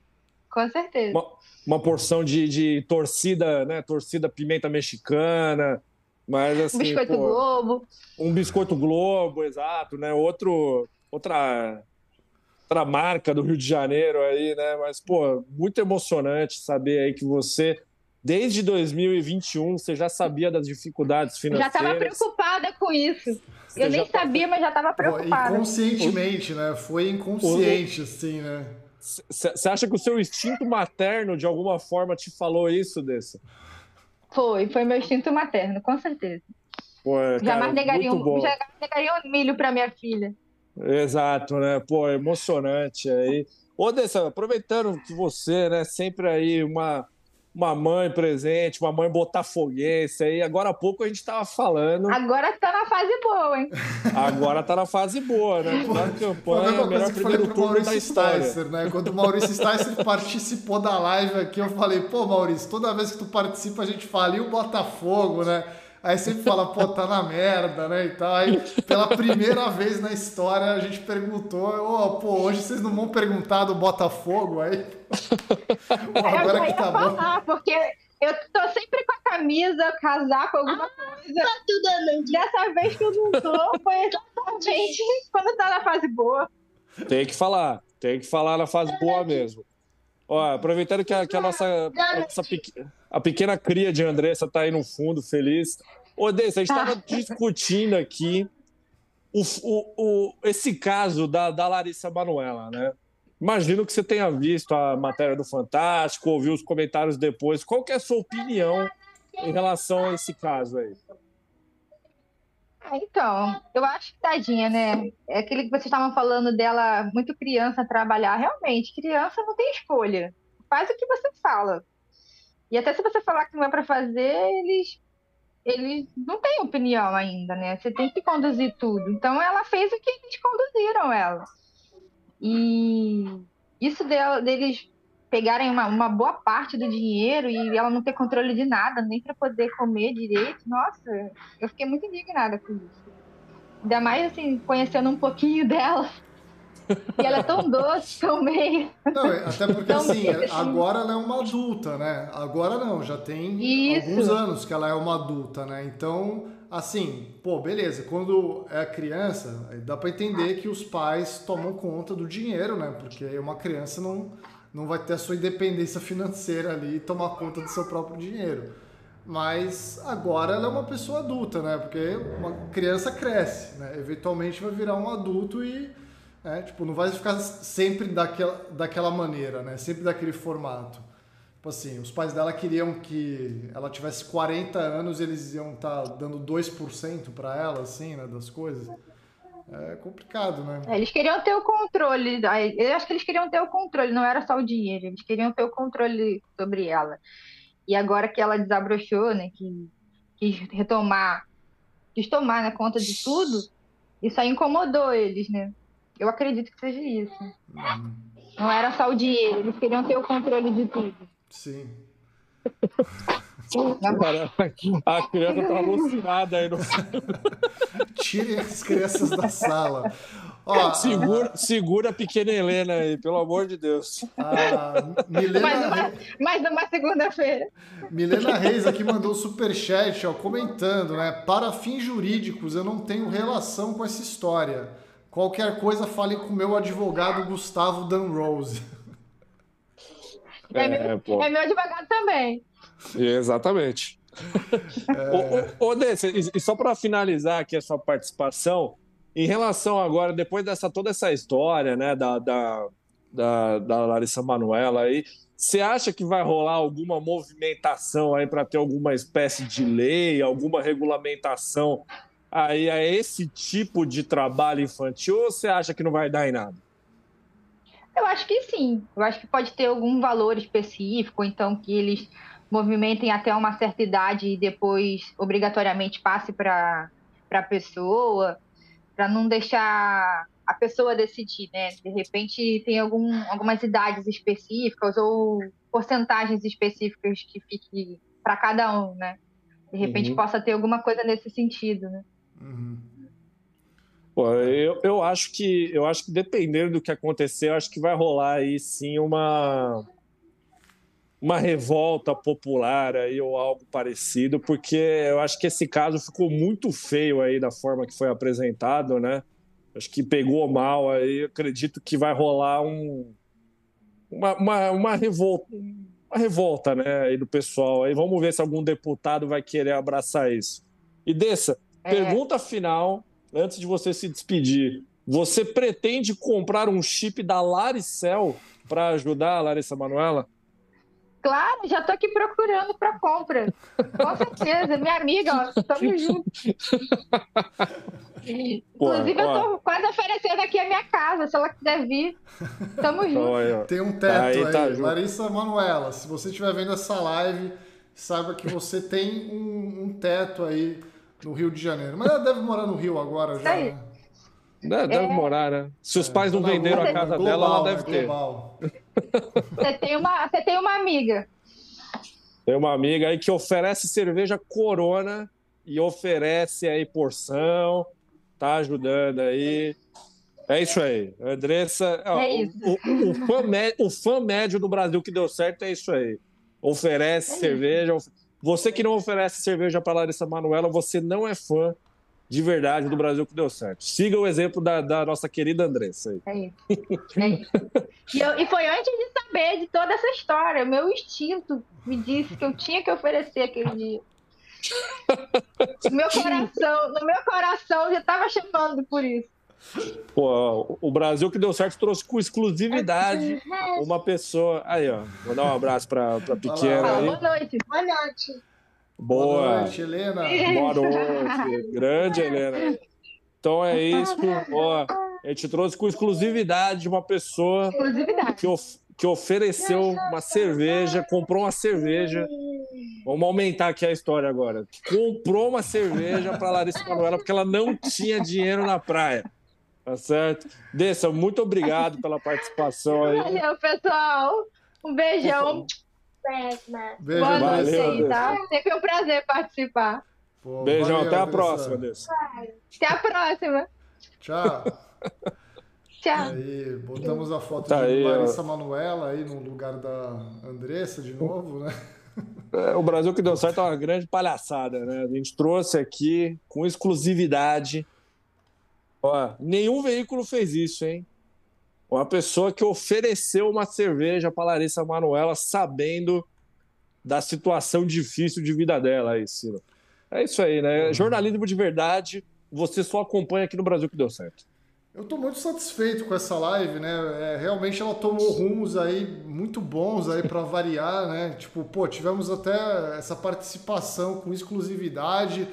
E: Com certeza.
B: Uma, uma porção de, de torcida, né? Torcida pimenta mexicana. Mas assim. Um
E: biscoito pô, Globo.
B: Um biscoito Globo, exato, né? Outro, outra, outra marca do Rio de Janeiro aí, né? Mas, pô, muito emocionante saber aí que você Desde 2021, você já sabia das dificuldades financeiras?
E: Já estava preocupada com isso. Você eu nem sabia, mas já estava preocupada.
A: Inconscientemente, né? Foi inconsciente, o... assim, né?
B: Você acha que o seu instinto materno, de alguma forma, te falou isso, Dessa?
E: Foi, foi meu instinto materno, com certeza. Pô, cara, jamais, negaria um, jamais negaria um milho para minha filha.
B: Exato, né? Pô, emocionante aí. Ô, Dessa, aproveitando que você, né, sempre aí uma uma mãe presente, uma mãe botafoguense aí. Agora há pouco a gente estava falando.
E: Agora tá na fase boa, hein?
B: Agora tá na fase boa, né? Melhor campanha,
A: a melhor primeiro turno da história. Sticer, né? Quando o Maurício Sticer participou da live aqui, eu falei, pô, Maurício, toda vez que tu participa, a gente fala, e o Botafogo, né? Aí sempre fala, pô, tá na merda, né? E tal. Aí, pela primeira vez na história, a gente perguntou, oh, pô, hoje vocês não vão perguntar do Botafogo aí?
E: Pô, agora que tá falar, bom. Porque eu tô sempre com a camisa, casaco, alguma ah, coisa. Tá tudo Dessa vez que eu não tô, foi exatamente quando tá na fase boa.
B: Tem que falar, tem que falar na fase boa mesmo. Ó, aproveitando que a, que a nossa, a nossa pequena a pequena cria de Andressa está aí no fundo, feliz. Ô, Dessa, a gente estava ah. discutindo aqui o, o, o, esse caso da, da Larissa Manuela, né? Imagino que você tenha visto a matéria do Fantástico, ouviu os comentários depois. Qual que é a sua opinião em relação a esse caso aí?
E: Ah, então, eu acho que tadinha, né? É aquele que vocês estavam falando dela, muito criança trabalhar. Realmente, criança não tem escolha. Faz o que você fala. E até se você falar que não é para fazer, eles eles não têm opinião ainda, né? Você tem que conduzir tudo. Então ela fez o que eles conduziram ela. E isso deles pegarem uma, uma boa parte do dinheiro e ela não ter controle de nada, nem para poder comer direito, nossa, eu fiquei muito indignada com isso. Ainda mais assim, conhecendo um pouquinho dela. E ela é tão doce, tão meio.
A: Não, é, até porque assim, assim, agora ela é uma adulta, né? Agora não, já tem Isso. alguns anos que ela é uma adulta, né? Então, assim, pô, beleza, quando é criança, dá para entender que os pais tomam conta do dinheiro, né? Porque uma criança não, não vai ter a sua independência financeira ali e tomar conta do seu próprio dinheiro. Mas agora ela é uma pessoa adulta, né? Porque uma criança cresce, né? Eventualmente vai virar um adulto e é, tipo, não vai ficar sempre daquela, daquela maneira, né? Sempre daquele formato. Tipo assim, os pais dela queriam que ela tivesse 40 anos e eles iam estar tá dando 2% para ela, assim, né? Das coisas. É complicado, né?
E: É, eles queriam ter o controle. Eu acho que eles queriam ter o controle, não era só o dinheiro. Eles queriam ter o controle sobre ela. E agora que ela desabrochou, né? Que quis retomar, quis tomar né, conta de tudo, isso aí incomodou eles, né? Eu acredito que seja isso. Uhum. Não era só o dinheiro, eles queriam ter o controle de tudo.
A: Sim.
B: a criança tá alucinada aí no.
A: Tirem as crianças da sala. Ó,
B: segura, a... segura a pequena Helena aí, pelo amor de Deus.
A: A Milena
E: mais, uma, mais uma segunda-feira.
A: Milena Reis aqui mandou um superchat, ó, comentando, né? Para fins jurídicos, eu não tenho relação com essa história. Qualquer coisa, fale com o meu advogado Gustavo Dan Rose.
E: É, é, meu, é meu advogado também.
B: Exatamente. É... Ô, ô, e só para finalizar aqui a sua participação, em relação agora, depois dessa toda essa história, né, da, da, da, da Larissa Manuela aí, você acha que vai rolar alguma movimentação aí para ter alguma espécie de lei, alguma regulamentação aí a esse tipo de trabalho infantil ou você acha que não vai dar em nada?
E: Eu acho que sim. Eu acho que pode ter algum valor específico, então que eles movimentem até uma certa idade e depois obrigatoriamente passe para a pessoa, para não deixar a pessoa decidir, né? De repente tem algum, algumas idades específicas ou porcentagens específicas que fique para cada um, né? De repente uhum. possa ter alguma coisa nesse sentido, né?
B: Pô, eu, eu acho que eu acho que dependendo do que acontecer, eu acho que vai rolar aí sim uma uma revolta popular aí ou algo parecido, porque eu acho que esse caso ficou muito feio aí da forma que foi apresentado, né? Acho que pegou mal aí, acredito que vai rolar um uma, uma, uma revolta uma revolta, né, aí do pessoal. Aí vamos ver se algum deputado vai querer abraçar isso. E dessa. Pergunta final, antes de você se despedir. Você pretende comprar um chip da Laricel para ajudar a Larissa Manuela?
E: Claro, já tô aqui procurando para compra. Com certeza, minha amiga, ó, tamo junto. Inclusive, eu tô quase oferecendo aqui a minha casa, se ela quiser vir. Tamo junto.
A: Tem um teto aí, aí tá Larissa Manuela, se você estiver vendo essa live, saiba que você tem um, um teto aí no Rio de Janeiro. Mas ela deve morar no Rio agora já. Né?
B: Deve, é... morar, né? Se os é, pais não venderam a casa global, dela, ela deve ter.
E: Você tem, uma, você tem uma amiga.
B: Tem uma amiga aí que oferece cerveja Corona e oferece aí porção, tá ajudando aí. É isso aí. Andressa, é isso. O, o, o, fã médio, o, fã médio, do Brasil que deu certo é isso aí. Oferece é cerveja, isso. Você que não oferece cerveja para Larissa Manuela, você não é fã de verdade do Brasil que deu certo. Siga o exemplo da, da nossa querida Andressa. Aí.
E: É isso. É isso. E, eu, e, foi antes de saber de toda essa história. Meu instinto me disse que eu tinha que oferecer aquele dia. meu coração, no meu coração já estava chamando por isso.
B: Pô, o Brasil que deu certo trouxe com exclusividade uma pessoa. Aí, ó. Vou dar um abraço pra, pra pequena aí.
E: Boa noite.
C: Boa noite.
B: Boa.
A: Boa noite, Helena.
B: Boa noite. Grande Helena. Então é isso. Ó, a gente trouxe com exclusividade uma pessoa
E: Exclusividade.
B: que, of- que ofereceu uma cerveja, comprou uma cerveja. Vamos aumentar aqui a história agora. Que comprou uma cerveja para Larissa Manoela porque ela não tinha dinheiro na praia. Tá certo? Dessa, muito obrigado pela participação aí.
E: Valeu, pessoal. Um beijão.
A: Beijo,
E: Boa noite
B: Valeu,
E: aí, tá? Sempre um prazer participar.
A: Pô,
B: Beijão,
A: valeu,
B: até a próxima, Dessa.
E: Até a próxima.
A: Tchau.
E: Tchau.
A: Aí, botamos a foto
B: Tá
A: de
B: aí, ó.
A: Larissa Manuela aí no lugar da Andressa de novo, né?
B: É, o Brasil que deu certo é uma grande palhaçada, né? A gente trouxe aqui com exclusividade. Ó, nenhum veículo fez isso, hein? Uma pessoa que ofereceu uma cerveja para Larissa Manoela, sabendo da situação difícil de vida dela aí, Ciro. É isso aí, né? Jornalismo de verdade, você só acompanha aqui no Brasil que deu certo.
A: Eu tô muito satisfeito com essa live, né? É, realmente ela tomou rumos aí muito bons aí para variar, né? Tipo, pô, tivemos até essa participação com exclusividade.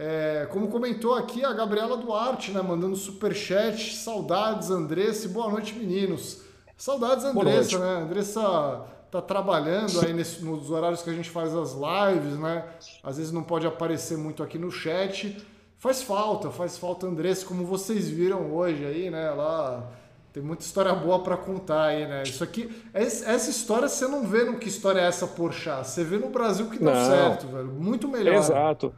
A: É, como comentou aqui a Gabriela Duarte, né? Mandando superchat. Saudades, Andressa e boa noite, meninos. Saudades, Andressa, né? Andressa tá trabalhando aí nesse- nos horários que a gente faz as lives, né? Às vezes não pode aparecer muito aqui no chat. Faz falta, faz falta Andressa, como vocês viram hoje aí, né? Lá tem muita história boa para contar aí, né? Isso aqui, es- essa história você não vê no que história é essa Porchat, você vê no Brasil que deu
B: Não.
A: certo, velho. Muito melhor.
B: Exato.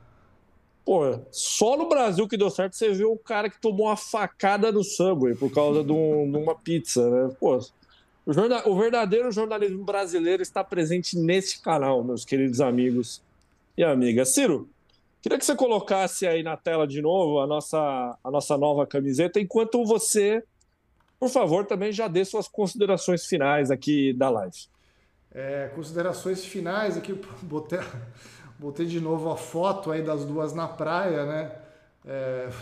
B: Pô, só no Brasil que deu certo você viu o cara que tomou uma facada no Subway por causa de, um- de uma pizza, né? Pô, o, o verdadeiro jornalismo brasileiro está presente neste canal, meus queridos amigos e amigas. Ciro, queria que você colocasse aí na tela de novo a nossa, a nossa nova camiseta, enquanto você, por favor, também já dê suas considerações finais aqui da live.
A: É, considerações finais aqui, botei, botei de novo a foto aí das duas na praia, né? É,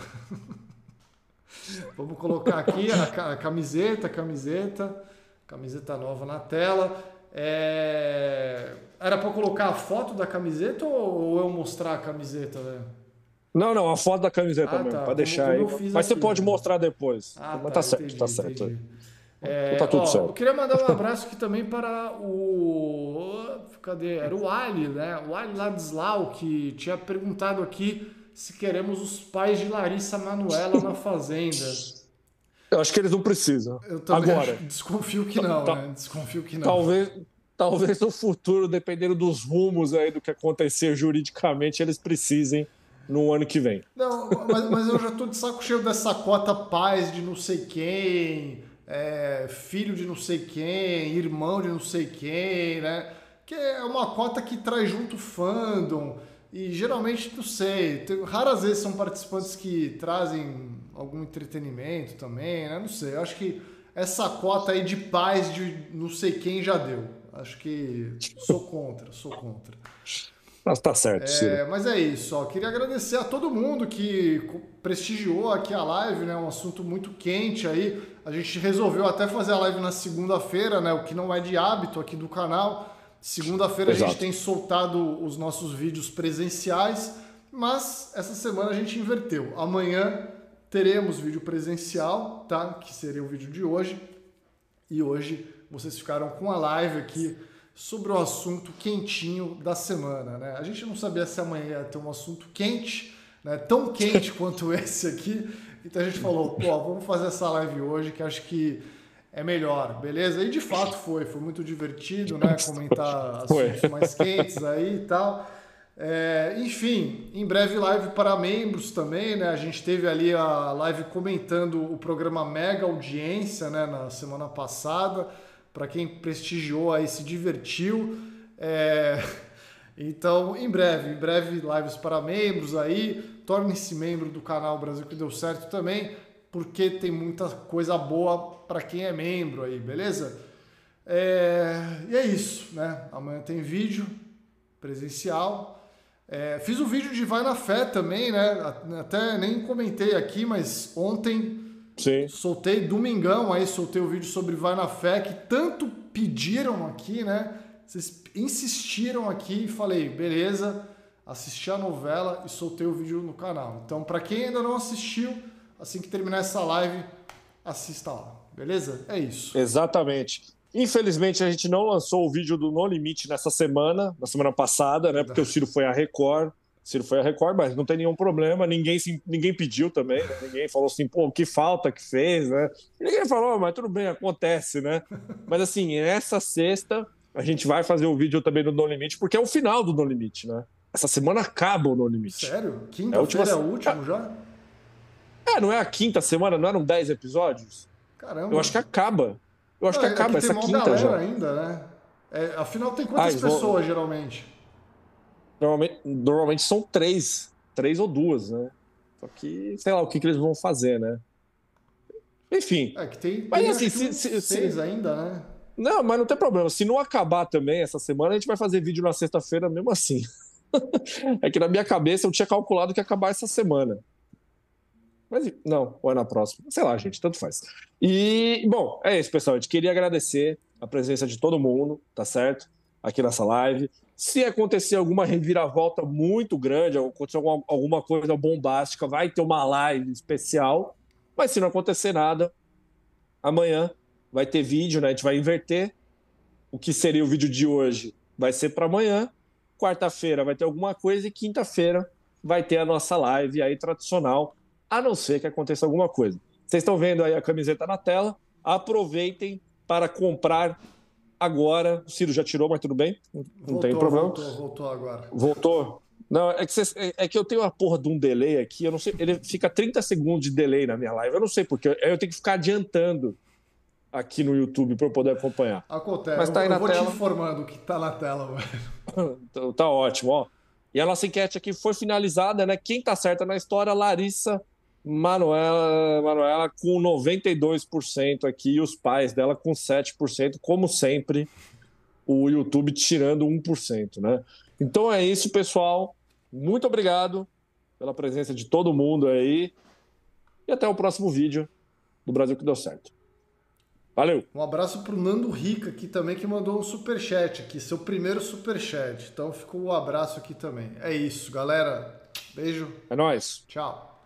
A: Vamos colocar aqui a, ca- a camiseta, a camiseta, camiseta nova na tela. É, Era para colocar a foto da camiseta ou eu mostrar a camiseta, né?
B: Não, não, a foto da camiseta
A: Ah,
B: mesmo,
A: tá,
B: pra
A: como-
B: deixar aí. Mas você
A: aqui,
B: pode
A: né?
B: mostrar depois.
A: Ah,
B: Mas tá, certo,
A: entendi,
B: tá certo.
A: entendi. É,
B: tá tudo
A: ó,
B: certo.
A: Eu queria mandar um abraço aqui também para o. Cadê? Era o Ali, né? O Ali Ladislau, que tinha perguntado aqui se queremos os pais de Larissa Manuela na Fazenda.
B: Eu acho que eles não precisam.
A: Eu também
B: Agora,
A: acho- desconfio que não,
B: Tá-
A: né? Desconfio que não.
B: talvez, talvez no futuro, dependendo dos rumos aí do que acontecer juridicamente, eles precisem no ano que vem.
A: Não, mas, mas eu já tô de saco cheio dessa cota pais de não sei quem, é, filho de não sei quem, irmão de não sei quem, né? Que é uma cota que traz junto fandom. E geralmente, não sei, tem- raras vezes são participantes que trazem algum entretenimento também, né? Não sei, eu acho que essa cota aí de pais de não sei quem já deu. Acho que sou contra, sou contra.
B: Mas tá certo, Ciro.
A: É, mas é isso, ó. Queria agradecer a todo mundo que prestigiou aqui a live, né? Um assunto muito quente aí. A gente resolveu até fazer a live na segunda-feira, né? O que não é de hábito aqui do canal. Segunda-feira a gente tem soltado os nossos vídeos presenciais, mas essa semana a gente inverteu. Amanhã teremos vídeo presencial, tá? Que seria o vídeo de hoje. E hoje vocês ficaram com a live aqui sobre o assunto quentinho da semana, né? A gente não sabia se amanhã ia ter um assunto quente, né? Tão quente quanto esse aqui. Então a gente falou, pô, vamos fazer essa live hoje que acho que é melhor, beleza? E de fato foi, foi muito divertido, né? Comentar assuntos mais quentes aí e tal. É, enfim, em breve live para membros também, né? A gente teve ali a live comentando o programa Mega Audiência, né? Na semana passada. Para quem prestigiou aí, se divertiu. É, Então, em breve, em breve lives para membros aí. Torne-se membro do canal Brasil que deu certo também, porque tem muita coisa boa para quem é membro aí, beleza? É, E é isso, né? Amanhã tem vídeo presencial. É, fiz o vídeo de Vai na Fé também, né? Até nem comentei aqui, mas ontem
B: Sim.
A: Soltei domingão aí, soltei o vídeo sobre Vai na Fé, que tanto pediram aqui, né? Vocês insistiram aqui e falei, beleza, assisti a novela e soltei o vídeo no canal. Então, para quem ainda não assistiu, assim que terminar essa live, assista lá, beleza? É isso.
B: Exatamente. Infelizmente, a gente não lançou o vídeo do No Limite nessa semana, na semana passada, né? Porque o Ciro foi a Record. Ciro foi a Record, mas não tem nenhum problema. Ninguém, ninguém pediu também, né? ninguém falou assim, pô, que falta que fez, né? Ninguém falou, mas tudo bem, acontece, né? Mas assim, essa sexta a gente vai fazer o vídeo também do No Limite, porque é o final do No Limite, né? Essa semana acaba o No Limite.
A: Sério? Quinta-feira é, o último já?
B: É, não é a quinta semana, não eram 10 episódios?
A: Caramba.
B: Eu acho que acaba. Eu acho
A: não,
B: que acaba
A: é
B: essa
A: tem
B: quinta já.
A: ainda, né? É, afinal, tem quantas ah, pessoas vão... geralmente?
B: Normalmente, normalmente são três. Três ou duas, né? Só que, sei lá, o que, que eles vão fazer, né? Enfim.
A: É que tem, tem mas, assim, se, se, seis se... ainda, né?
B: Não, mas não tem problema. Se não acabar também essa semana, a gente vai fazer vídeo na sexta-feira mesmo assim. é que na minha cabeça eu tinha calculado que ia acabar essa semana. Mas não, ou é na próxima. Sei lá, gente, tanto faz. E, bom, é isso, pessoal. A gente queria agradecer a presença de todo mundo, tá certo? Aqui nessa live. Se acontecer alguma reviravolta muito grande, acontecer alguma, alguma coisa bombástica, vai ter uma live especial. Mas se não acontecer nada, amanhã vai ter vídeo, né? A gente vai inverter. O que seria o vídeo de hoje vai ser para amanhã. Quarta-feira vai ter alguma coisa e quinta-feira vai ter a nossa live aí tradicional, a não ser que aconteça alguma coisa. Vocês estão vendo aí a camiseta na tela. Aproveitem para comprar agora. O Ciro já tirou, mas tudo bem. Não voltou, tem problema.
A: Voltou, voltou agora.
B: Voltou. Não, é que, é, é que eu tenho uma porra de um delay aqui. Eu não sei. Ele fica 30 segundos de delay na minha live. Eu não sei porque. Eu tenho que ficar adiantando aqui no YouTube para eu poder acompanhar.
A: Acontece. Mas tá aí eu, eu vou tela. te informando que tá na tela,
B: velho. então, tá ótimo, ó. E a nossa enquete aqui foi finalizada, né? Quem tá certa na história? Larissa Manuela, Manuela com 92% aqui e os pais dela com 7%, como sempre, o YouTube tirando 1%, né? Então é isso, pessoal. Muito obrigado pela presença de todo mundo aí. E até o próximo vídeo do Brasil que deu certo. Valeu.
A: Um abraço pro Nando Rica aqui também, que mandou um superchat aqui, seu primeiro superchat. Então ficou o um abraço aqui também. É isso, galera. Beijo.
B: É nóis.
A: Tchau.